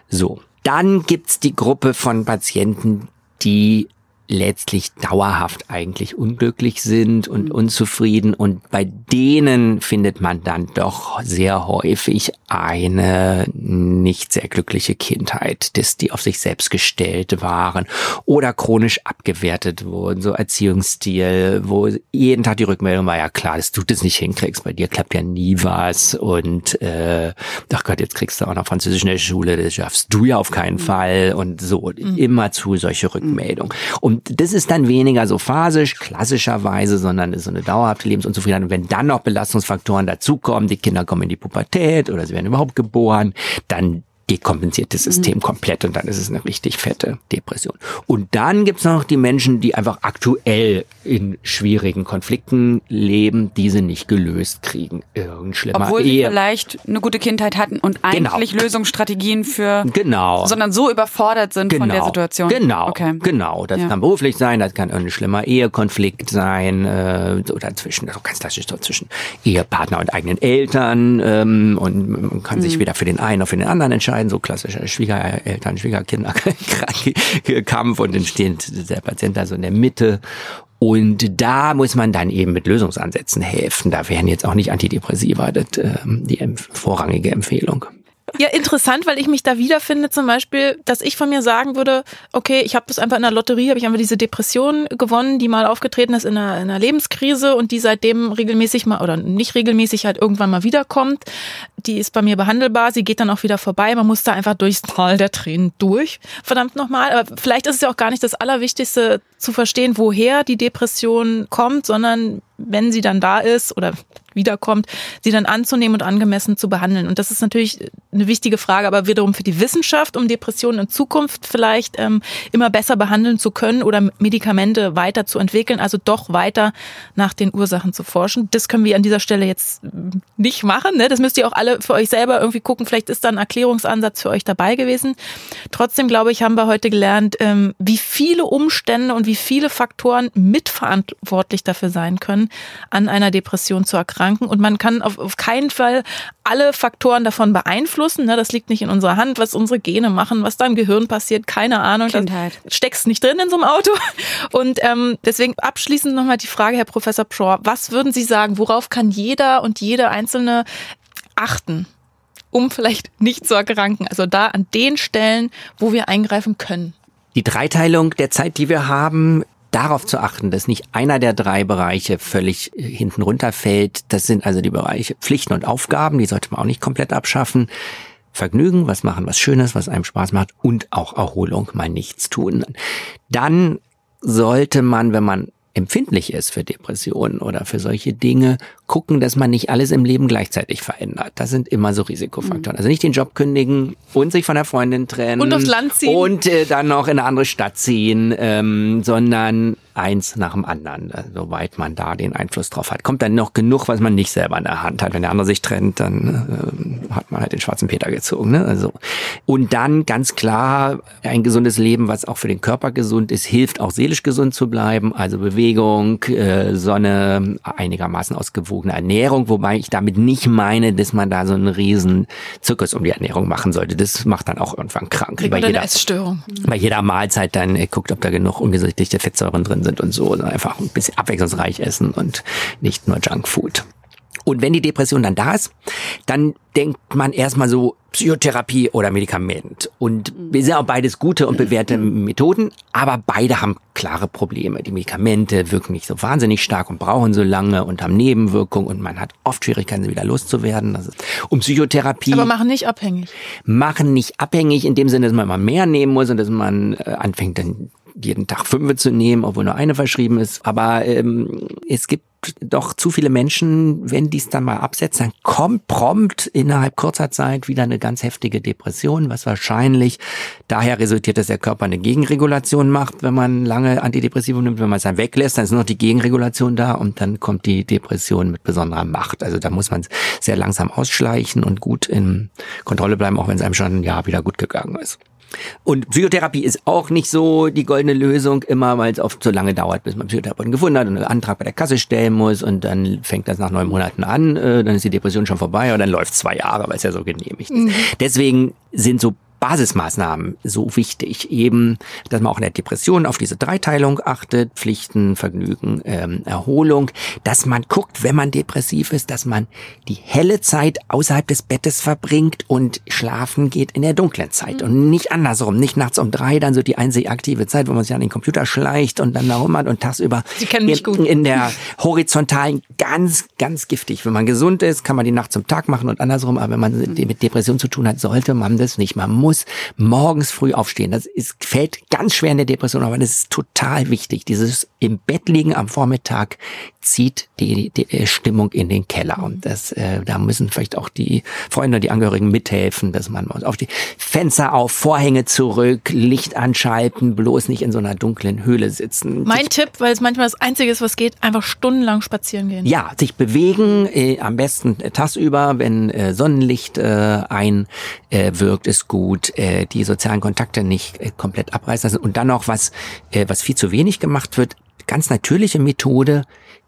So. Dann gibt's die Gruppe von Patienten, die letztlich dauerhaft eigentlich unglücklich sind und mhm. unzufrieden. Und bei denen findet man dann doch sehr häufig eine nicht sehr glückliche Kindheit, dass die auf sich selbst gestellt waren oder chronisch abgewertet wurden, so Erziehungsstil, wo jeden Tag die Rückmeldung war, ja klar, dass du das nicht hinkriegst, bei dir klappt ja nie was und äh, ach Gott, jetzt kriegst du auch noch Französisch in der Schule, das schaffst du ja auf keinen mhm. Fall und so, mhm. immer zu solche Rückmeldungen. Und und das ist dann weniger so phasisch, klassischerweise, sondern ist so eine dauerhafte Lebensunzufriedenheit. Und wenn dann noch Belastungsfaktoren dazukommen, die Kinder kommen in die Pubertät oder sie werden überhaupt geboren, dann dekompensiert das System mhm. komplett und dann ist es eine richtig fette Depression. Und dann gibt's noch die Menschen, die einfach aktuell in schwierigen Konflikten leben, diese nicht gelöst kriegen. Irgend schlimmer Obwohl Ehe. sie vielleicht eine gute Kindheit hatten und genau. eigentlich genau. Lösungsstrategien für genau. sondern so überfordert sind genau. von der genau. Situation. Genau, okay. genau. Das ja. kann beruflich sein, das kann ein schlimmer Ehekonflikt sein äh, oder zwischen, also ganz klassisch so zwischen Ehepartner und eigenen Eltern ähm, und man kann mhm. sich weder für den einen noch für den anderen entscheiden entscheiden, so klassischer Schwiegereltern, Schwiegerkinder-Kampf und dann steht der Patient da so in der Mitte und da muss man dann eben mit Lösungsansätzen helfen. Da wären jetzt auch nicht Antidepressiva das, äh, die vorrangige Empfehlung. Ja, interessant, weil ich mich da wiederfinde, zum Beispiel, dass ich von mir sagen würde, okay, ich habe das einfach in der Lotterie, habe ich einfach diese Depression gewonnen, die mal aufgetreten ist in einer, in einer Lebenskrise und die seitdem regelmäßig mal oder nicht regelmäßig halt irgendwann mal wiederkommt. Die ist bei mir behandelbar, sie geht dann auch wieder vorbei. Man muss da einfach durchs Tal der Tränen durch. Verdammt nochmal. Aber vielleicht ist es ja auch gar nicht das Allerwichtigste zu verstehen, woher die Depression kommt, sondern wenn sie dann da ist oder wiederkommt, sie dann anzunehmen und angemessen zu behandeln. Und das ist natürlich eine wichtige Frage, aber wiederum für die Wissenschaft, um Depressionen in Zukunft vielleicht ähm, immer besser behandeln zu können oder Medikamente weiterzuentwickeln, also doch weiter nach den Ursachen zu forschen. Das können wir an dieser Stelle jetzt nicht machen. Ne? Das müsst ihr auch alle für euch selber irgendwie gucken. Vielleicht ist da ein Erklärungsansatz für euch dabei gewesen. Trotzdem glaube ich, haben wir heute gelernt, ähm, wie viele Umstände und wie viele Faktoren mitverantwortlich dafür sein können, an einer Depression zu erkranken erkranken und man kann auf, auf keinen Fall alle Faktoren davon beeinflussen. Ne? Das liegt nicht in unserer Hand, was unsere Gene machen, was da im Gehirn passiert, keine Ahnung. Kindheit. Das steckst nicht drin in so einem Auto. Und ähm, deswegen abschließend nochmal die Frage, Herr Professor Pschor, was würden Sie sagen, worauf kann jeder und jede Einzelne achten? um vielleicht nicht zu erkranken. Also da an den Stellen, wo wir eingreifen können. Die Dreiteilung der Zeit, die wir haben, darauf zu achten, dass nicht einer der drei Bereiche völlig äh, hinten runterfällt. Das sind also die Bereiche Pflichten und Aufgaben, die sollte man auch nicht komplett abschaffen. Vergnügen, was machen, was Schönes, was einem Spaß macht und auch Erholung, mal nichts tun. Dann sollte man, wenn man empfindlich ist für Depressionen oder für solche Dinge, gucken, dass man nicht alles im Leben gleichzeitig verändert. Das sind immer so Risikofaktoren. Also nicht den Job kündigen und sich von der Freundin trennen. Und aufs Land ziehen. Und äh, dann noch in eine andere Stadt ziehen, ähm, sondern eins nach dem anderen, äh, soweit man da den Einfluss drauf hat. Kommt dann noch genug, was man nicht selber in der Hand hat. Wenn der andere sich trennt, dann äh, hat man halt den schwarzen Peter gezogen. Ne? Also und dann ganz klar ein gesundes Leben, was auch für den Körper gesund ist, hilft auch seelisch gesund zu bleiben. Also Bewegung, äh, Sonne, einigermaßen ausgewogene Ernährung, wobei ich damit nicht meine, dass man da so einen riesen Zirkus um die Ernährung machen sollte. Das macht dann auch irgendwann krank. Kriegt bei jeder, Essstörung. bei jeder Mahlzeit dann äh, guckt, ob da genug ungesättigte Fettsäuren drin sind und so. Also einfach ein bisschen abwechslungsreich essen und nicht nur Junkfood. Und wenn die Depression dann da ist, dann denkt man erstmal so Psychotherapie oder Medikament. Und wir sind auch beides gute und bewährte Methoden, aber beide haben klare Probleme. Die Medikamente wirken nicht so wahnsinnig stark und brauchen so lange und haben Nebenwirkungen und man hat oft Schwierigkeiten, sie wieder loszuwerden. Das ist, und Psychotherapie Aber machen nicht abhängig. machen nicht abhängig in dem Sinne, dass man mal mehr nehmen muss und dass man äh, anfängt dann jeden Tag fünf zu nehmen, obwohl nur eine verschrieben ist. Aber ähm, es gibt doch zu viele Menschen, wenn dies dann mal absetzt, dann kommt prompt innerhalb kurzer Zeit wieder eine ganz heftige Depression, was wahrscheinlich daher resultiert, dass der Körper eine Gegenregulation macht, wenn man lange Antidepressive nimmt. Wenn man es dann weglässt, dann ist noch die Gegenregulation da und dann kommt die Depression mit besonderer Macht. Also da muss man sehr langsam ausschleichen und gut in Kontrolle bleiben, auch wenn es einem schon ein Jahr wieder gut gegangen ist. Und Psychotherapie ist auch nicht so die goldene Lösung immer, weil es oft so lange dauert, bis man Psychotherapeuten gefunden hat und einen Antrag bei der Kasse stellen muss und dann fängt das nach neun Monaten an, äh, dann ist die Depression schon vorbei und dann läuft zwei Jahre, weil es ja so genehmigt ist. Deswegen sind so Basismaßnahmen so wichtig, eben, dass man auch in der Depression auf diese Dreiteilung achtet, Pflichten, Vergnügen, ähm, Erholung, dass man guckt, wenn man depressiv ist, dass man die helle Zeit außerhalb des Bettes verbringt und schlafen geht in der dunklen Zeit. Und nicht andersrum, nicht nachts um drei, dann so die einzig aktive Zeit, wo man sich an den Computer schleicht und dann da rum hat und tagsüber in, in der horizontalen ganz, ganz giftig. Wenn man gesund ist, kann man die Nacht zum Tag machen und andersrum, aber wenn man mit Depression zu tun hat, sollte man das nicht. Man muss morgens früh aufstehen. Das ist, fällt ganz schwer in der Depression, aber das ist total wichtig. Dieses im Bett liegen am Vormittag zieht die, die Stimmung in den Keller. Und das, äh, da müssen vielleicht auch die Freunde und die Angehörigen mithelfen, dass man auf die Fenster auf, Vorhänge zurück, Licht anschalten, bloß nicht in so einer dunklen Höhle sitzen. Mein Tipp, weil es manchmal das Einzige ist, was geht, einfach stundenlang spazieren gehen. Ja, sich bewegen, äh, am besten äh, tagsüber, wenn äh, Sonnenlicht äh, einwirkt, ist gut. Äh, die sozialen Kontakte nicht äh, komplett abreißen lassen. Und dann noch was, äh, was viel zu wenig gemacht wird, ganz natürliche Methode,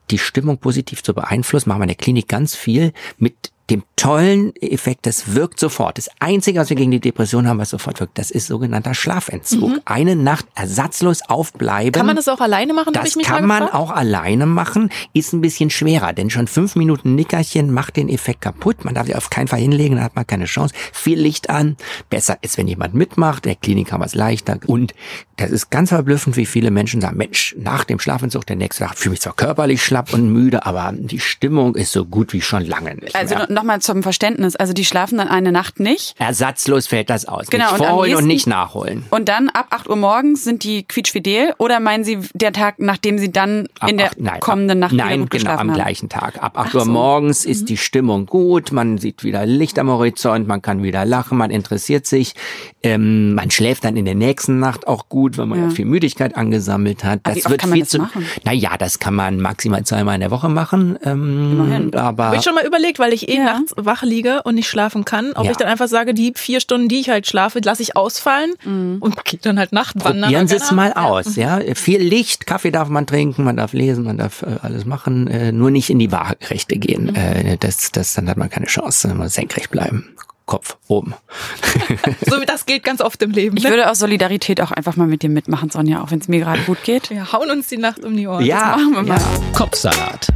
die Stimmung positiv zu beeinflussen, machen wir in der Klinik ganz viel mit dem tollen Effekt, das wirkt sofort. Das Einzige, was wir gegen die Depression haben, was sofort wirkt, das ist sogenannter Schlafentzug. Eine Nacht ersatzlos aufbleiben. Kann man das auch alleine machen? Das ich mich kann man gefragt? auch alleine machen, ist ein bisschen schwerer, denn schon fünf Minuten Nickerchen macht den Effekt kaputt. Man darf sich auf keinen Fall hinlegen, dann hat man keine Chance. Viel Licht an, besser ist, wenn jemand mitmacht. In der Klinik haben wir es leichter. Und das ist ganz verblüffend, wie viele Menschen sagen, Mensch, nach dem Schlafentzug, der nächste Tag fühle mich zwar körperlich schlapp und müde, aber die Stimmung ist so gut wie schon lange nicht Also mehr. Nochmal zum Verständnis. Also die schlafen dann eine Nacht nicht. Ersatzlos fällt das aus. Genau, und nicht vorholen und nächsten- nicht nachholen. Und dann ab 8 Uhr morgens sind die quietschfidel oder meinen Sie der Tag, nachdem Sie dann Ab in der acht- nein, kommenden Nacht ab, wieder nein, gut genau, geschlafen am haben? gleichen Tag. Ab 8 Uhr morgens Mhm. ist die Stimmung gut, man sieht wieder Licht am Horizont, man kann wieder lachen, man interessiert sich, ähm, man schläft dann in der nächsten Nacht auch gut, weil man ja, Ja. viel Müdigkeit angesammelt hat. Aber Das wie oft wird kann man viel das zu. machen? Naja, das kann man maximal zweimal in der Woche machen. Ähm, Immerhin. Aber Habe ich schon mal überlegt, weil ich eh Ja. nachts wach liege und nicht schlafen kann, ob Ja. ich dann einfach sage, die vier Stunden, die ich halt schlafe, lasse ich ausfallen und gehe dann halt Nachtwandern. Probieren Sie es mal aus, ja. Viel Licht, Kaffee darf man trinken, man darf lesen, man darf äh, alles machen, äh, nur nicht in die Waagerechte gehen. Äh, das, das, dann hat man keine Chance, man muss senkrecht bleiben. Kopf oben. So wie das gilt ganz oft im Leben. Ich ne? würde aus Solidarität auch einfach mal mit dir mitmachen, Sonja, auch wenn es mir gerade gut geht. Wir hauen uns die Nacht um die Ohren. ja, machen wir mal. ja. Kopfsalat.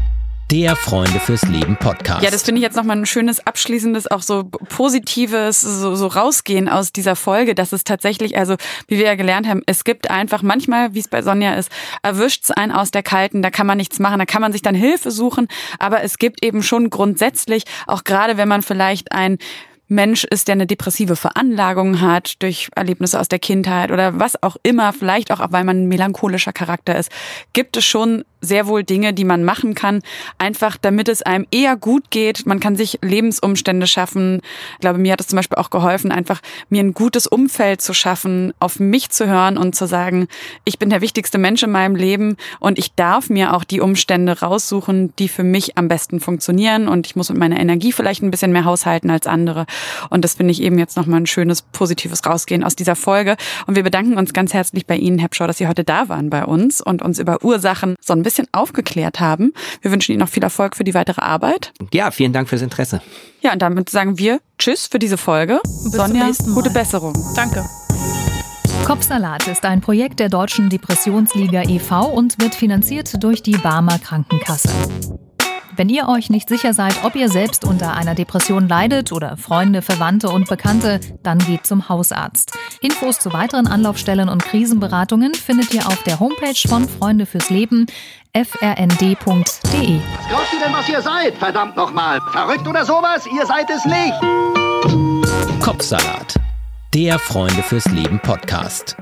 Der Freunde fürs Leben Podcast. Ja, das finde ich jetzt nochmal ein schönes, abschließendes, auch so positives, so, so rausgehen aus dieser Folge, dass es tatsächlich, also wie wir ja gelernt haben, es gibt einfach manchmal, wie es bei Sonja ist, erwischt es einen aus der Kalten, da kann man nichts machen, da kann man sich dann Hilfe suchen, aber es gibt eben schon grundsätzlich, auch gerade wenn man vielleicht ein Mensch ist, der eine depressive Veranlagung hat durch Erlebnisse aus der Kindheit oder was auch immer, vielleicht auch, weil man ein melancholischer Charakter ist, gibt es schon sehr wohl Dinge, die man machen kann, einfach damit es einem eher gut geht. Man kann sich Lebensumstände schaffen. Ich glaube, mir hat es zum Beispiel auch geholfen, einfach mir ein gutes Umfeld zu schaffen, auf mich zu hören und zu sagen, ich bin der wichtigste Mensch in meinem Leben und ich darf mir auch die Umstände raussuchen, die für mich am besten funktionieren und ich muss mit meiner Energie vielleicht ein bisschen mehr haushalten als andere. Und das finde ich eben jetzt nochmal ein schönes, positives Rausgehen aus dieser Folge. Und wir bedanken uns ganz herzlich bei Ihnen, Herr Pschau, dass Sie heute da waren bei uns und uns über Ursachen so ein bisschen aufgeklärt haben. Wir wünschen Ihnen noch viel Erfolg für die weitere Arbeit. ja, vielen Dank fürs Interesse. Ja, und damit sagen wir Tschüss für diese Folge. zum Sonja, nächsten Mal. gute Besserung. Danke. Kopfsalat ist ein Projekt der Deutschen Depressionsliga e.V. und wird finanziert durch die Barmer Krankenkasse. Wenn ihr euch nicht sicher seid, ob ihr selbst unter einer Depression leidet oder Freunde, Verwandte und Bekannte, dann geht zum Hausarzt. Infos zu weiteren Anlaufstellen und Krisenberatungen findet ihr auf der Homepage von Freunde fürs Leben frnd.de. Was glaubt ihr denn, was ihr seid? Verdammt nochmal. Verrückt oder sowas? Ihr seid es nicht. Kopfsalat. Der Freunde fürs Leben Podcast.